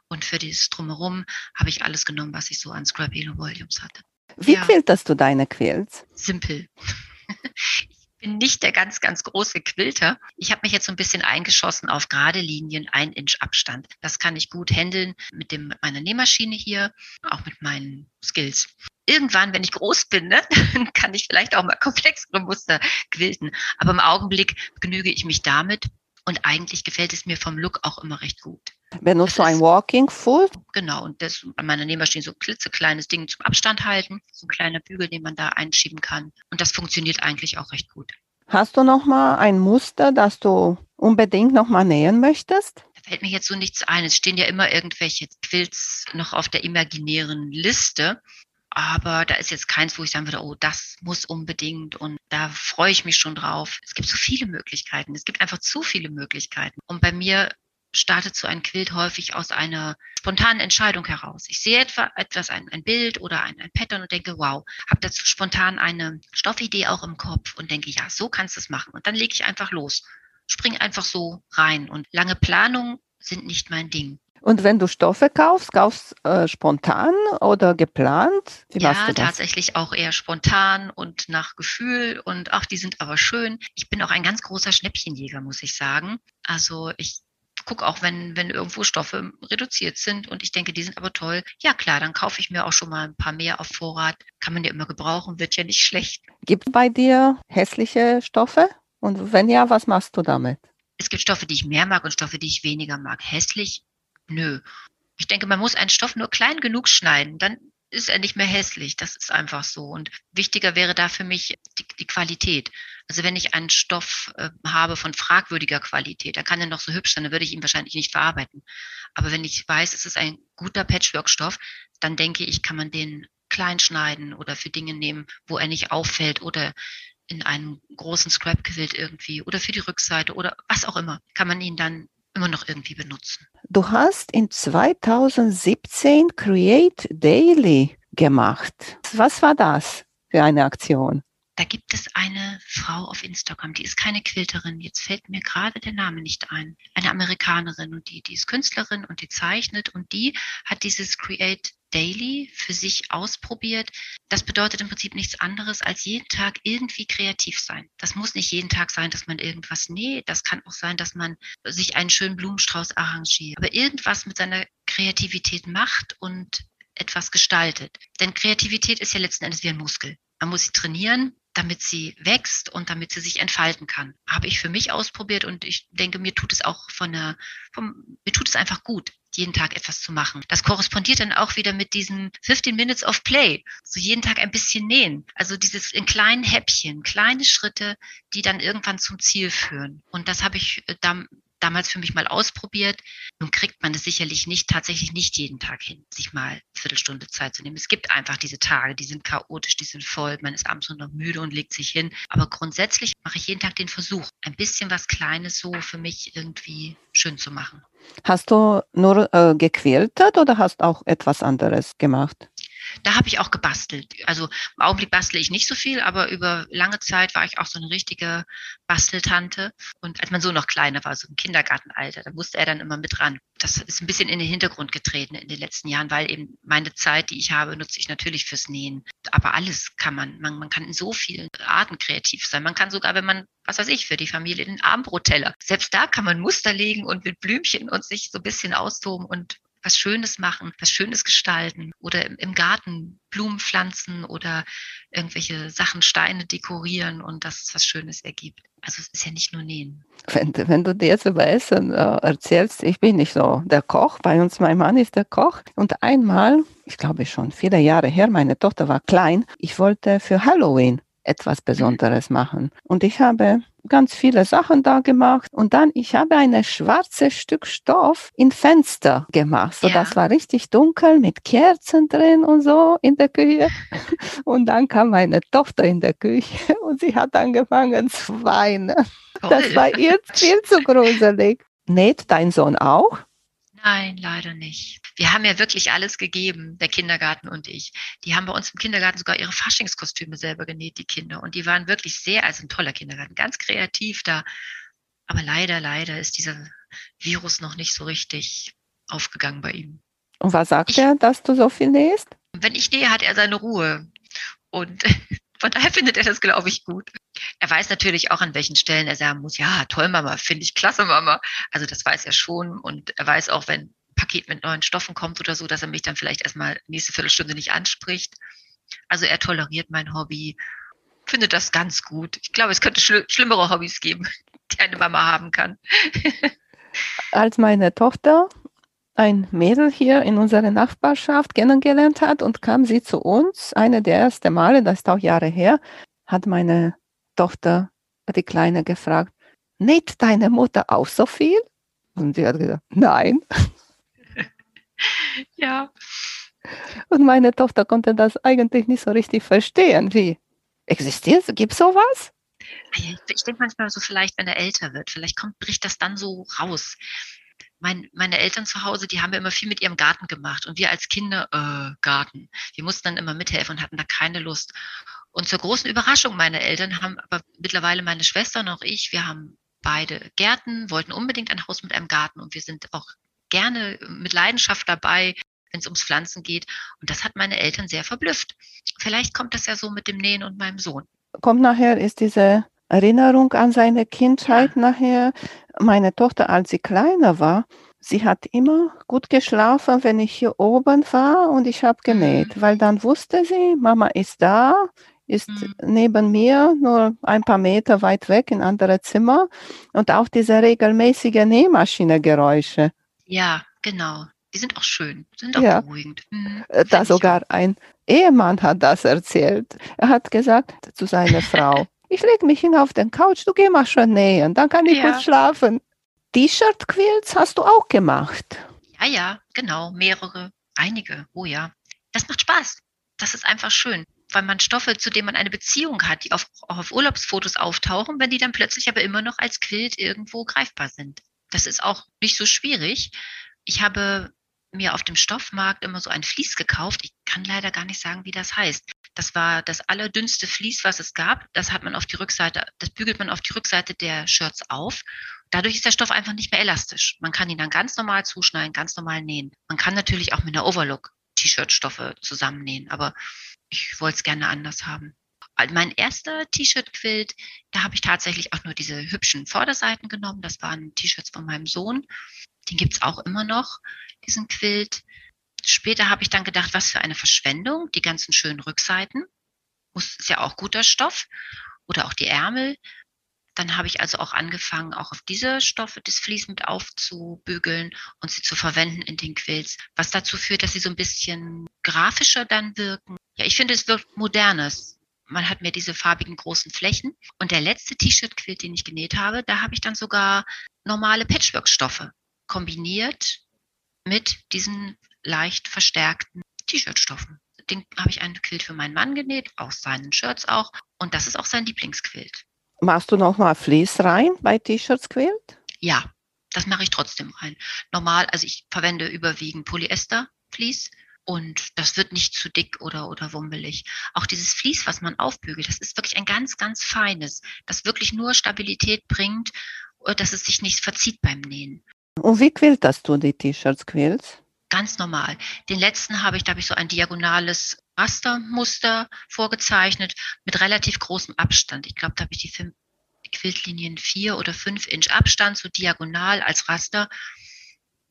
und für dieses Drumherum habe ich alles genommen, was ich so an Scrapy Volumes hatte. Wie ja. quiltest du deine Quilts? Simpel. ich bin nicht der ganz, ganz große Quilter. Ich habe mich jetzt so ein bisschen eingeschossen auf gerade Linien, ein Inch Abstand. Das kann ich gut handeln mit, dem, mit meiner Nähmaschine hier, auch mit meinen Skills. Irgendwann, wenn ich groß bin, ne, dann kann ich vielleicht auch mal komplexere Muster quilten. Aber im Augenblick genüge ich mich damit. Und eigentlich gefällt es mir vom Look auch immer recht gut. Benutzt du ein Walking Foot? Genau, und das an meiner Nähmaschine so ein klitzekleines Ding zum Abstand halten, so ein kleiner Bügel, den man da einschieben kann. Und das funktioniert eigentlich auch recht gut. Hast du noch mal ein Muster, das du unbedingt noch mal nähen möchtest? Da fällt mir jetzt so nichts ein. Es stehen ja immer irgendwelche Quilts noch auf der imaginären Liste. Aber da ist jetzt keins, wo ich sagen würde, oh, das muss unbedingt und da freue ich mich schon drauf. Es gibt so viele Möglichkeiten. Es gibt einfach zu viele Möglichkeiten. Und bei mir startet so ein Quilt häufig aus einer spontanen Entscheidung heraus. Ich sehe etwa etwas, ein, ein Bild oder ein, ein Pattern und denke, wow, habe dazu spontan eine Stoffidee auch im Kopf und denke, ja, so kannst du es machen. Und dann lege ich einfach los, spring einfach so rein. Und lange Planungen sind nicht mein Ding. Und wenn du Stoffe kaufst, kaufst äh, spontan oder geplant? Wie ja, tatsächlich auch eher spontan und nach Gefühl und ach, die sind aber schön. Ich bin auch ein ganz großer Schnäppchenjäger, muss ich sagen. Also ich gucke auch, wenn, wenn irgendwo Stoffe reduziert sind und ich denke, die sind aber toll. Ja klar, dann kaufe ich mir auch schon mal ein paar mehr auf Vorrat. Kann man ja immer gebrauchen, wird ja nicht schlecht. Gibt bei dir hässliche Stoffe? Und wenn ja, was machst du damit? Es gibt Stoffe, die ich mehr mag und Stoffe, die ich weniger mag. Hässlich Nö. Ich denke, man muss einen Stoff nur klein genug schneiden, dann ist er nicht mehr hässlich. Das ist einfach so. Und wichtiger wäre da für mich die, die Qualität. Also wenn ich einen Stoff äh, habe von fragwürdiger Qualität, dann kann er noch so hübsch sein, dann würde ich ihn wahrscheinlich nicht verarbeiten. Aber wenn ich weiß, es ist ein guter Patchwork-Stoff, dann denke ich, kann man den klein schneiden oder für Dinge nehmen, wo er nicht auffällt oder in einen großen Scrap-Quilt irgendwie oder für die Rückseite oder was auch immer, kann man ihn dann immer noch irgendwie benutzen. Du hast in 2017 Create Daily gemacht. Was war das für eine Aktion? Da gibt es eine Frau auf Instagram, die ist keine Quilterin. Jetzt fällt mir gerade der Name nicht ein. Eine Amerikanerin und die, die ist Künstlerin und die zeichnet und die hat dieses Create Daily für sich ausprobiert. Das bedeutet im Prinzip nichts anderes als jeden Tag irgendwie kreativ sein. Das muss nicht jeden Tag sein, dass man irgendwas näht. Das kann auch sein, dass man sich einen schönen Blumenstrauß arrangiert. Aber irgendwas mit seiner Kreativität macht und etwas gestaltet. Denn Kreativität ist ja letzten Endes wie ein Muskel. Man muss sie trainieren, damit sie wächst und damit sie sich entfalten kann. Habe ich für mich ausprobiert und ich denke, mir tut es auch von der, vom, mir tut es einfach gut, jeden Tag etwas zu machen. Das korrespondiert dann auch wieder mit diesen 15 Minutes of Play. So jeden Tag ein bisschen nähen. Also dieses in kleinen Häppchen, kleine Schritte, die dann irgendwann zum Ziel führen. Und das habe ich äh, dann damals für mich mal ausprobiert. Nun kriegt man es sicherlich nicht, tatsächlich nicht jeden Tag hin, sich mal eine Viertelstunde Zeit zu nehmen. Es gibt einfach diese Tage, die sind chaotisch, die sind voll, man ist abends nur noch müde und legt sich hin. Aber grundsätzlich mache ich jeden Tag den Versuch, ein bisschen was Kleines so für mich irgendwie schön zu machen. Hast du nur äh, gequiltet oder hast auch etwas anderes gemacht? Da habe ich auch gebastelt. Also im Augenblick bastle ich nicht so viel, aber über lange Zeit war ich auch so eine richtige Basteltante. Und als mein Sohn noch kleiner war, so im Kindergartenalter, da musste er dann immer mit ran. Das ist ein bisschen in den Hintergrund getreten in den letzten Jahren, weil eben meine Zeit, die ich habe, nutze ich natürlich fürs Nähen. Aber alles kann man. Man, man kann in so vielen Arten kreativ sein. Man kann sogar, wenn man was weiß ich, für die Familie den Abendbrotteller. Selbst da kann man Muster legen und mit Blümchen und sich so ein bisschen austoben und was Schönes machen, was Schönes gestalten oder im Garten Blumen pflanzen oder irgendwelche Sachen, Steine dekorieren und dass es was Schönes ergibt. Also es ist ja nicht nur Nähen. Wenn, wenn du dir jetzt über Essen äh, erzählst, ich bin nicht so der Koch, bei uns mein Mann ist der Koch und einmal, ich glaube schon viele Jahre her, meine Tochter war klein, ich wollte für Halloween etwas. Besonderes machen. Und ich habe ganz viele Sachen da gemacht und dann ich habe ein schwarzes Stück Stoff in Fenster gemacht. So ja. das war richtig dunkel mit Kerzen drin und so in der Küche. Und dann kam meine Tochter in der Küche und sie hat angefangen zu weinen. Das war ihr viel zu gruselig. Näht dein Sohn auch? Nein, leider nicht. Wir haben ja wirklich alles gegeben, der Kindergarten und ich. Die haben bei uns im Kindergarten sogar ihre Faschingskostüme selber genäht, die Kinder. Und die waren wirklich sehr, also ein toller Kindergarten, ganz kreativ da. Aber leider, leider ist dieser Virus noch nicht so richtig aufgegangen bei ihm. Und was sagt ich, er, dass du so viel nähst? Wenn ich nähe, hat er seine Ruhe. Und von daher findet er das, glaube ich, gut. Er weiß natürlich auch, an welchen Stellen er sagen muss, ja, toll, Mama, finde ich klasse, Mama. Also das weiß er schon. Und er weiß auch, wenn ein Paket mit neuen Stoffen kommt oder so, dass er mich dann vielleicht erstmal nächste Viertelstunde nicht anspricht. Also er toleriert mein Hobby, findet das ganz gut. Ich glaube, es könnte schl schlimmere Hobbys geben, die eine Mama haben kann. Als meine Tochter ein Mädel hier in unserer Nachbarschaft kennengelernt hat und kam sie zu uns, eine der ersten Male, das ist auch Jahre her, hat meine Tochter, die Kleine, gefragt, näht deine Mutter auch so viel? Und sie hat gesagt, nein. ja. Und meine Tochter konnte das eigentlich nicht so richtig verstehen. Wie existiert? Gibt es sowas? Ich denke manchmal so vielleicht, wenn er älter wird, vielleicht kommt, bricht das dann so raus. Mein, meine Eltern zu Hause, die haben ja immer viel mit ihrem Garten gemacht. Und wir als Kinder, äh, Garten. Wir mussten dann immer mithelfen und hatten da keine Lust. Und zur großen Überraschung meiner Eltern haben aber mittlerweile meine Schwester und auch ich, wir haben beide Gärten, wollten unbedingt ein Haus mit einem Garten und wir sind auch gerne mit Leidenschaft dabei, wenn es ums Pflanzen geht. Und das hat meine Eltern sehr verblüfft. Vielleicht kommt das ja so mit dem Nähen und meinem Sohn. Kommt nachher, ist diese Erinnerung an seine Kindheit nachher. Meine Tochter, als sie kleiner war, sie hat immer gut geschlafen, wenn ich hier oben war und ich habe genäht, mhm. weil dann wusste sie, Mama ist da, ist mhm. neben mir, nur ein paar Meter weit weg in andere Zimmer und auch diese regelmäßige Nähmaschinegeräusche. Ja, genau. Die sind auch schön, sind auch ja. beruhigend. Mhm. Äh, da sogar auch. ein Ehemann hat das erzählt. Er hat gesagt zu seiner Frau, ich lege mich hin auf den Couch, du geh mal schon nähen, dann kann ich ja. gut schlafen. T-Shirt-Quilts hast du auch gemacht. Ja, ja, genau, mehrere, einige, oh ja. Das macht Spaß. Das ist einfach schön, weil man Stoffe, zu denen man eine Beziehung hat, die auf, auch auf Urlaubsfotos auftauchen, wenn die dann plötzlich aber immer noch als Quilt irgendwo greifbar sind. Das ist auch nicht so schwierig. Ich habe mir auf dem Stoffmarkt immer so ein Vlies gekauft. Ich kann leider gar nicht sagen, wie das heißt. Das war das allerdünnste Vlies, was es gab. Das hat man auf die Rückseite, das bügelt man auf die Rückseite der Shirts auf. Dadurch ist der Stoff einfach nicht mehr elastisch. Man kann ihn dann ganz normal zuschneiden, ganz normal nähen. Man kann natürlich auch mit einer Overlook T-Shirt-Stoffe zusammennähen, aber ich wollte es gerne anders haben. Mein erster T-Shirt-Quilt, da habe ich tatsächlich auch nur diese hübschen Vorderseiten genommen. Das waren T-Shirts von meinem Sohn. Den gibt's auch immer noch, diesen Quilt. Später habe ich dann gedacht, was für eine Verschwendung, die ganzen schönen Rückseiten. Muss, ist ja auch guter Stoff. Oder auch die Ärmel. Dann habe ich also auch angefangen, auch auf diese Stoffe das Vlies mit aufzubügeln und sie zu verwenden in den Quilts, was dazu führt, dass sie so ein bisschen grafischer dann wirken. Ja, ich finde, es wirkt modernes. Man hat mehr diese farbigen großen Flächen. Und der letzte T-Shirt-Quilt, den ich genäht habe, da habe ich dann sogar normale Patchwork-Stoffe kombiniert mit diesen leicht verstärkten T-Shirt-Stoffen. Den habe ich einen Quilt für meinen Mann genäht, aus seinen Shirts auch. Und das ist auch sein Lieblingsquilt. Machst du nochmal Fleece rein bei T-Shirts Quilt? Ja, das mache ich trotzdem rein. Normal, also ich verwende überwiegend Polyester Fleece und das wird nicht zu dick oder, oder wummelig. Auch dieses Vlies, was man aufbügelt, das ist wirklich ein ganz, ganz feines, das wirklich nur Stabilität bringt, äh, dass es sich nicht verzieht beim Nähen. Und wie quiltest du die T-Shirts quilts? Ganz normal. Den letzten habe ich, da habe ich so ein diagonales Rastermuster vorgezeichnet mit relativ großem Abstand. Ich glaube, da habe ich die fünf Quiltlinien vier oder fünf Inch Abstand, so diagonal als Raster.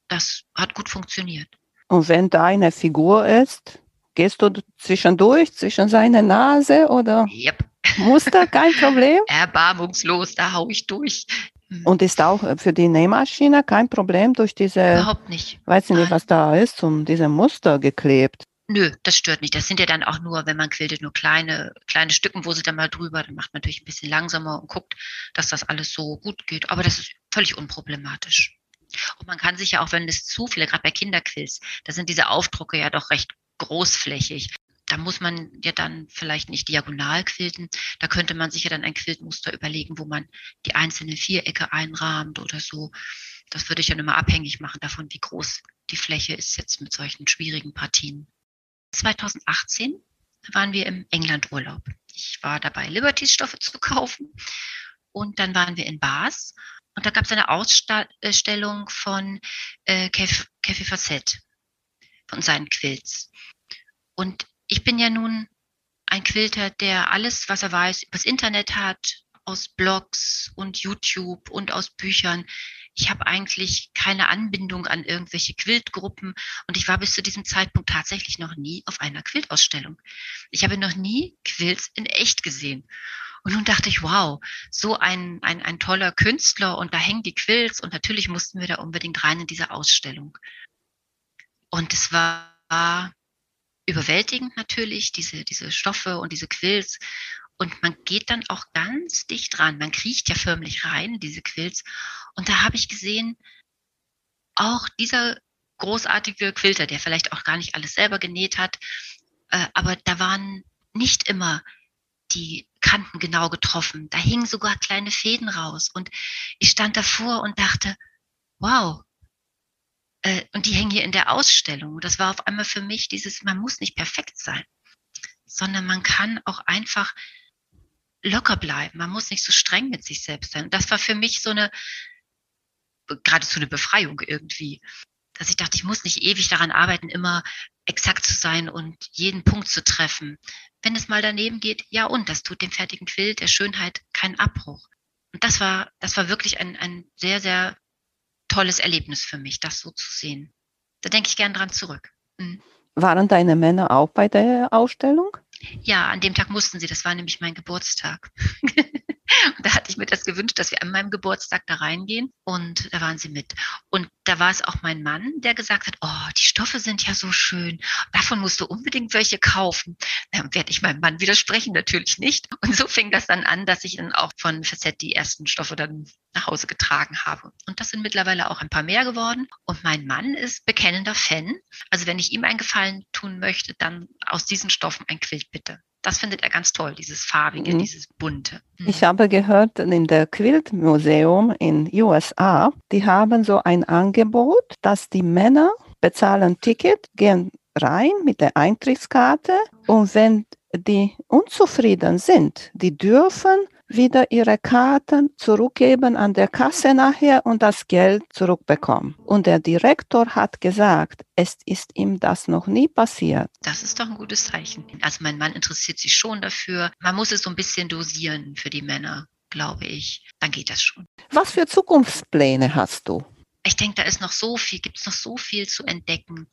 Das hat gut funktioniert. Und wenn da eine Figur ist, gehst du zwischendurch, zwischen seine Nase oder yep. Muster, kein Problem? Erbarmungslos, da haue ich durch. Mhm. Und ist auch für die Nähmaschine kein Problem durch diese. Überhaupt nicht. Weiß nicht, was da ist, um diese Muster geklebt. Nö, das stört nicht. Das sind ja dann auch nur, wenn man quiltet, nur kleine, kleine Stücken, wo sie dann mal drüber, dann macht man natürlich ein bisschen langsamer und guckt, dass das alles so gut geht. Aber das ist völlig unproblematisch. Und man kann sich ja auch, wenn es zu viele, gerade bei Kinderquills, da sind diese Aufdrucke ja doch recht großflächig da muss man ja dann vielleicht nicht diagonal quilten. Da könnte man sich ja dann ein Quiltmuster überlegen, wo man die einzelnen Vierecke einrahmt oder so. Das würde ich dann immer abhängig machen davon, wie groß die Fläche ist jetzt mit solchen schwierigen Partien. 2018 waren wir im England-Urlaub. Ich war dabei, Liberties Stoffe zu kaufen. Und dann waren wir in Bath. Und da gab es eine Ausstellung von äh, Kefi Facette, von seinen Quilts. Und ich bin ja nun ein Quilter, der alles, was er weiß, übers Internet hat, aus Blogs und YouTube und aus Büchern. Ich habe eigentlich keine Anbindung an irgendwelche Quiltgruppen und ich war bis zu diesem Zeitpunkt tatsächlich noch nie auf einer Quiltausstellung. Ich habe noch nie Quilts in echt gesehen. Und nun dachte ich, wow, so ein, ein, ein toller Künstler und da hängen die Quilts und natürlich mussten wir da unbedingt rein in diese Ausstellung. Und es war überwältigend natürlich, diese, diese Stoffe und diese Quills. Und man geht dann auch ganz dicht ran. Man kriecht ja förmlich rein in diese Quills. Und da habe ich gesehen, auch dieser großartige Quilter, der vielleicht auch gar nicht alles selber genäht hat, äh, aber da waren nicht immer die Kanten genau getroffen. Da hingen sogar kleine Fäden raus. Und ich stand davor und dachte, wow, Äh, und die hängen hier in der Ausstellung. Das war auf einmal für mich dieses, man muss nicht perfekt sein, sondern man kann auch einfach locker bleiben. Man muss nicht so streng mit sich selbst sein. Das war für mich so eine, geradezu eine Befreiung irgendwie. Dass ich dachte, ich muss nicht ewig daran arbeiten, immer exakt zu sein und jeden Punkt zu treffen. Wenn es mal daneben geht, ja und, das tut dem fertigen Quilt der Schönheit keinen Abbruch. Und das war, das war wirklich ein, ein sehr, sehr tolles Erlebnis für mich, das so zu sehen. Da denke ich gern dran zurück. Mhm. Waren deine Männer auch bei der Ausstellung? Ja, an dem Tag mussten sie. Das war nämlich mein Geburtstag. Und da hatte ich mir das gewünscht, dass wir an meinem Geburtstag da reingehen. Und da waren sie mit. Und da war es auch mein Mann, der gesagt hat, oh, die Stoffe sind ja so schön. Davon musst du unbedingt welche kaufen. Dann werde ich meinem Mann widersprechen, natürlich nicht. Und so fing das dann an, dass ich dann auch von Facette die ersten Stoffe dann nach Hause getragen habe. Und das sind mittlerweile auch ein paar mehr geworden. Und mein Mann ist bekennender Fan. Also wenn ich ihm einen Gefallen tun möchte, dann aus diesen Stoffen ein Quilt bitte. Das findet er ganz toll, dieses farbige, mhm. dieses bunte. Mhm. Ich habe gehört, in der Quilt Museum in USA, die haben so ein Angebot, dass die Männer bezahlen Ticket, gehen rein mit der Eintrittskarte und wenn die unzufrieden sind, die dürfen wieder ihre Karten zurückgeben an der Kasse nachher und das Geld zurückbekommen. Und der Direktor hat gesagt, es ist ihm das noch nie passiert. Das ist doch ein gutes Zeichen. Also mein Mann interessiert sich schon dafür. Man muss es so ein bisschen dosieren für die Männer, glaube ich. Dann geht das schon. Was für Zukunftspläne hast du? Ich denke, da ist noch so viel, gibt es noch so viel zu entdecken.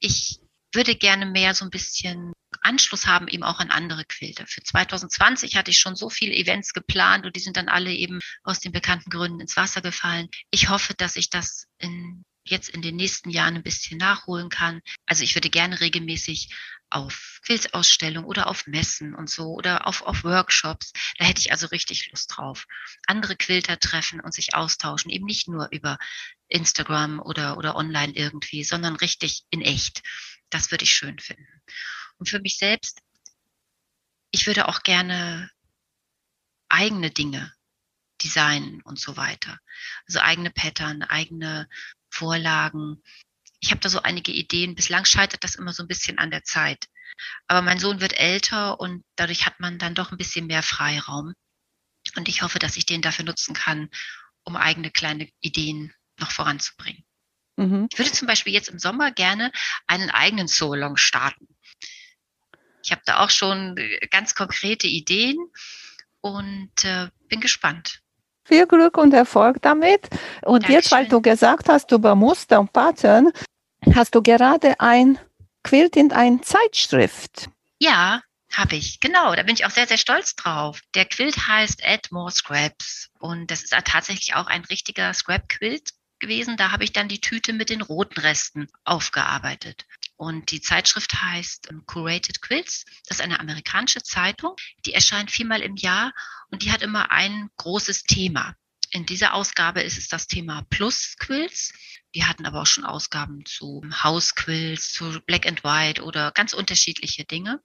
Ich würde gerne mehr so ein bisschen Anschluss haben eben auch an andere Quilter. Für 2020 hatte ich schon so viele Events geplant und die sind dann alle eben aus den bekannten Gründen ins Wasser gefallen. Ich hoffe, dass ich das in, jetzt in den nächsten Jahren ein bisschen nachholen kann. Also ich würde gerne regelmäßig auf Quiltausstellungen oder auf Messen und so oder auf, auf Workshops. Da hätte ich also richtig Lust drauf. Andere Quilter treffen und sich austauschen, eben nicht nur über Instagram oder, oder online irgendwie, sondern richtig in echt. Das würde ich schön finden. Und für mich selbst, ich würde auch gerne eigene Dinge designen und so weiter. Also eigene Pattern, eigene Vorlagen. Ich habe da so einige Ideen. Bislang scheitert das immer so ein bisschen an der Zeit. Aber mein Sohn wird älter und dadurch hat man dann doch ein bisschen mehr Freiraum. Und ich hoffe, dass ich den dafür nutzen kann, um eigene kleine Ideen noch voranzubringen. Mhm. Ich würde zum Beispiel jetzt im Sommer gerne einen eigenen Solong starten. Ich habe da auch schon äh, ganz konkrete Ideen und äh, bin gespannt. Viel Glück und Erfolg damit. Und Dankeschön. jetzt, weil du gesagt hast über Muster und Pattern, hast du gerade ein Quilt in eine Zeitschrift. Ja, habe ich, genau. Da bin ich auch sehr, sehr stolz drauf. Der Quilt heißt Add More Scraps und das ist tatsächlich auch ein richtiger Scrap-Quilt gewesen. Da habe ich dann die Tüte mit den roten Resten aufgearbeitet. Und die Zeitschrift heißt ähm, Curated Quilts. Das ist eine amerikanische Zeitung. Die erscheint viermal im Jahr und die hat immer ein großes Thema. In dieser Ausgabe ist es das Thema Plus Quilts. Die hatten aber auch schon Ausgaben zu House Quilts, zu Black and White oder ganz unterschiedliche Dinge.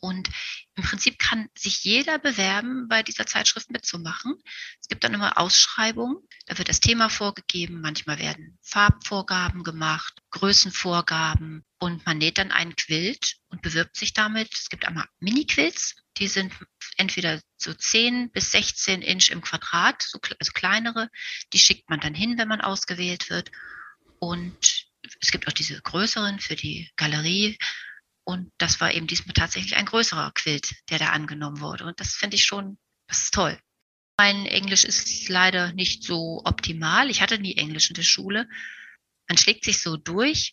Und im Prinzip kann sich jeder bewerben, bei dieser Zeitschrift mitzumachen. Es gibt dann immer Ausschreibungen, da wird das Thema vorgegeben, manchmal werden Farbvorgaben gemacht, Größenvorgaben und man näht dann einen Quilt und bewirbt sich damit. Es gibt einmal Mini-Quilts, die sind entweder so 10 bis 16 Inch im Quadrat, also kleinere, die schickt man dann hin, wenn man ausgewählt wird. Und es gibt auch diese größeren für die Galerie und das war eben diesmal tatsächlich ein größerer Quilt, der da angenommen wurde. Und das finde ich schon, das ist toll. Mein Englisch ist leider nicht so optimal. Ich hatte nie Englisch in der Schule. Man schlägt sich so durch,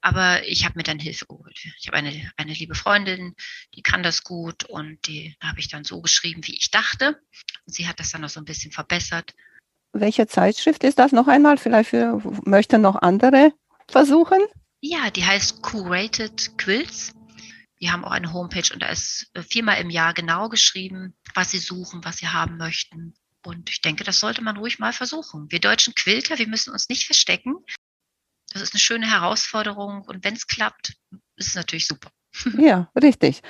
aber ich habe mir dann Hilfe geholt. Ich habe eine, eine liebe Freundin, die kann das gut und die habe ich dann so geschrieben, wie ich dachte. Und sie hat das dann noch so ein bisschen verbessert. Welche Zeitschrift ist das noch einmal? Vielleicht für, möchten noch andere versuchen? Ja, die heißt Curated Quilts. Die haben auch eine Homepage und da ist äh, viermal im Jahr genau geschrieben, was sie suchen, was sie haben möchten. Und ich denke, das sollte man ruhig mal versuchen. Wir deutschen Quilter, wir müssen uns nicht verstecken. Das ist eine schöne Herausforderung und wenn es klappt, ist es natürlich super. Ja, richtig.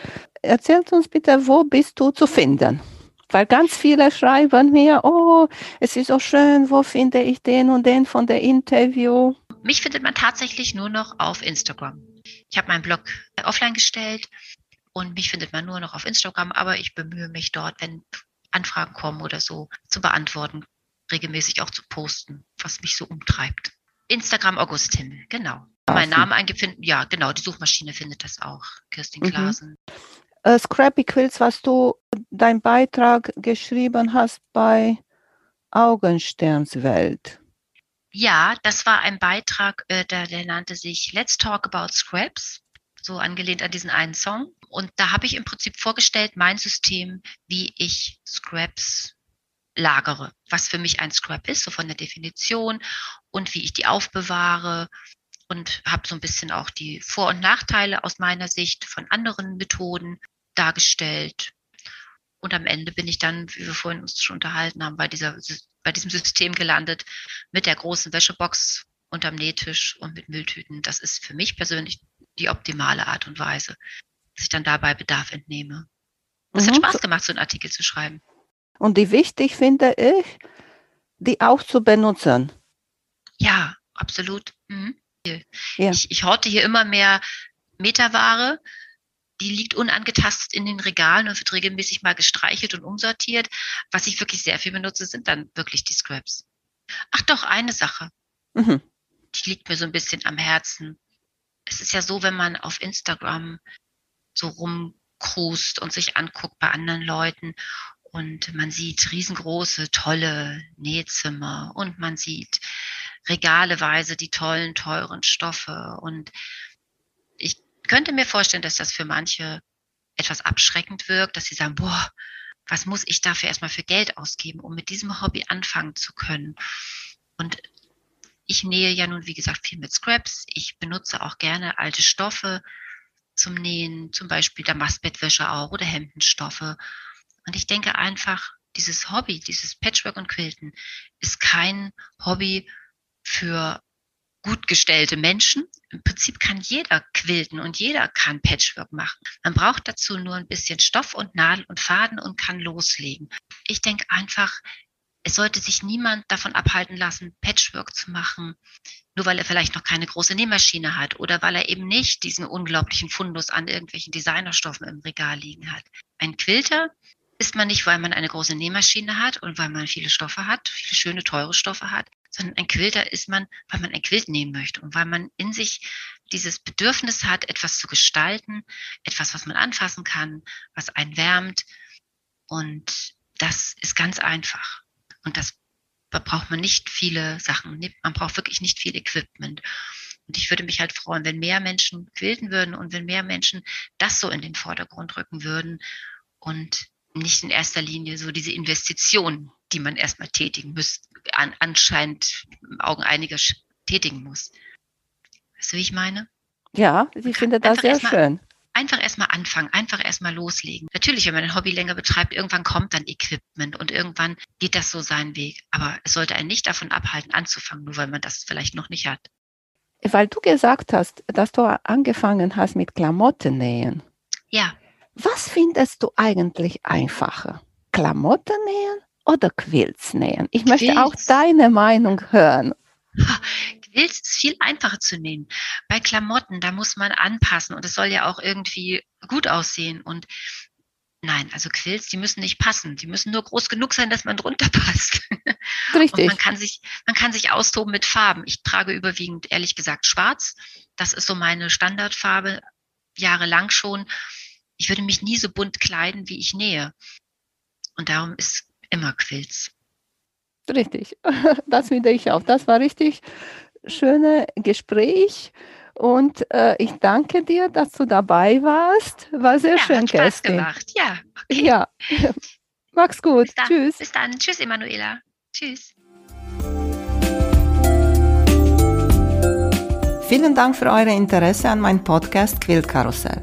Erzählt uns bitte, wo bist du zu finden? Weil ganz viele schreiben mir, oh, es ist so schön, wo finde ich den und den von der Interview? Mich findet man tatsächlich nur noch auf Instagram. Ich habe meinen Blog offline gestellt und mich findet man nur noch auf Instagram, aber ich bemühe mich dort, wenn Anfragen kommen oder so, zu beantworten, regelmäßig auch zu posten, was mich so umtreibt. Instagram August Himmel, genau. Ah, mein Name eingefunden, ja, genau, die Suchmaschine findet das auch, Kirstin. Klasen. Mhm. Uh, Scrappy Quills, was du dein Beitrag geschrieben hast bei Augensternswelt. Ja, das war ein Beitrag, äh, der, der nannte sich Let's Talk About Scraps, so angelehnt an diesen einen Song. Und da habe ich im Prinzip vorgestellt, mein System, wie ich Scraps lagere, was für mich ein Scrap ist, so von der Definition und wie ich die aufbewahre und habe so ein bisschen auch die Vor- und Nachteile aus meiner Sicht von anderen Methoden dargestellt. Und am Ende bin ich dann, wie wir vorhin uns schon unterhalten haben, bei dieser bei diesem System gelandet mit der großen Wäschebox unterm Nähtisch und mit Mülltüten. Das ist für mich persönlich die optimale Art und Weise, dass ich dann dabei Bedarf entnehme. Es mhm. hat Spaß gemacht, so einen Artikel zu schreiben. Und die wichtig finde ich, die auch zu benutzen. Ja, absolut. Mhm. Ja. Ich, ich horte hier immer mehr Meterware, die liegt unangetastet in den Regalen und wird regelmäßig mal gestreichelt und umsortiert. Was ich wirklich sehr viel benutze, sind dann wirklich die Scraps. Ach doch, eine Sache. Mhm. Die liegt mir so ein bisschen am Herzen. Es ist ja so, wenn man auf Instagram so rumkrust und sich anguckt bei anderen Leuten und man sieht riesengroße, tolle Nähzimmer und man sieht regaleweise die tollen, teuren Stoffe und könnte mir vorstellen, dass das für manche etwas abschreckend wirkt, dass sie sagen, boah, was muss ich dafür erstmal für Geld ausgeben, um mit diesem Hobby anfangen zu können? Und ich nähe ja nun, wie gesagt, viel mit Scraps. Ich benutze auch gerne alte Stoffe zum Nähen, zum Beispiel Damastbettwäsche auch oder Hemdenstoffe. Und ich denke einfach, dieses Hobby, dieses Patchwork und Quilten ist kein Hobby für gut gestellte Menschen. Im Prinzip kann jeder quilten und jeder kann Patchwork machen. Man braucht dazu nur ein bisschen Stoff und Nadel und Faden und kann loslegen. Ich denke einfach, es sollte sich niemand davon abhalten lassen, Patchwork zu machen, nur weil er vielleicht noch keine große Nähmaschine hat oder weil er eben nicht diesen unglaublichen Fundus an irgendwelchen Designerstoffen im Regal liegen hat. Ein Quilter ist man nicht, weil man eine große Nähmaschine hat und weil man viele Stoffe hat, viele schöne, teure Stoffe hat, sondern ein Quilter ist man, weil man ein Quilt nehmen möchte und weil man in sich dieses Bedürfnis hat, etwas zu gestalten, etwas, was man anfassen kann, was einen wärmt. Und das ist ganz einfach. Und das da braucht man nicht viele Sachen. Man braucht wirklich nicht viel Equipment. Und ich würde mich halt freuen, wenn mehr Menschen quilten würden und wenn mehr Menschen das so in den Vordergrund rücken würden und nicht in erster Linie so diese Investitionen, die man erstmal tätigen müsste, an, anscheinend im Augen einiger tätigen muss. Weißt du, wie ich meine? Ja, ich finde das sehr mal, schön. Einfach erstmal anfangen, einfach erstmal loslegen. Natürlich, wenn man ein Hobby länger betreibt, irgendwann kommt dann Equipment und irgendwann geht das so seinen Weg. Aber es sollte einen nicht davon abhalten, anzufangen, nur weil man das vielleicht noch nicht hat. Weil du gesagt hast, dass du angefangen hast mit Klamotten nähen. Ja. Was findest du eigentlich einfacher? Klamotten nähen oder Quilts nähen? Ich Quilts. möchte auch deine Meinung hören. Quilts ist viel einfacher zu nähen. Bei Klamotten, da muss man anpassen und es soll ja auch irgendwie gut aussehen. Und nein, also Quilts, die müssen nicht passen. Die müssen nur groß genug sein, dass man drunter passt. Richtig. Und man kann sich, man kann sich austoben mit Farben. Ich trage überwiegend, ehrlich gesagt, schwarz. Das ist so meine Standardfarbe, jahrelang schon ich würde mich nie so bunt kleiden, wie ich nähe. Und darum ist immer Quilts. Richtig, das finde ich auch. Das war richtig schönes Gespräch. Und äh, ich danke dir, dass du dabei warst. War sehr ja, schön, hat Spaß Kerstin. gemacht. Ja, okay. ja. Mach's gut. Bis Tschüss. Bis dann. Tschüss, Emanuela. Tschüss. Vielen Dank für euer Interesse an meinem Podcast Quillkarussell.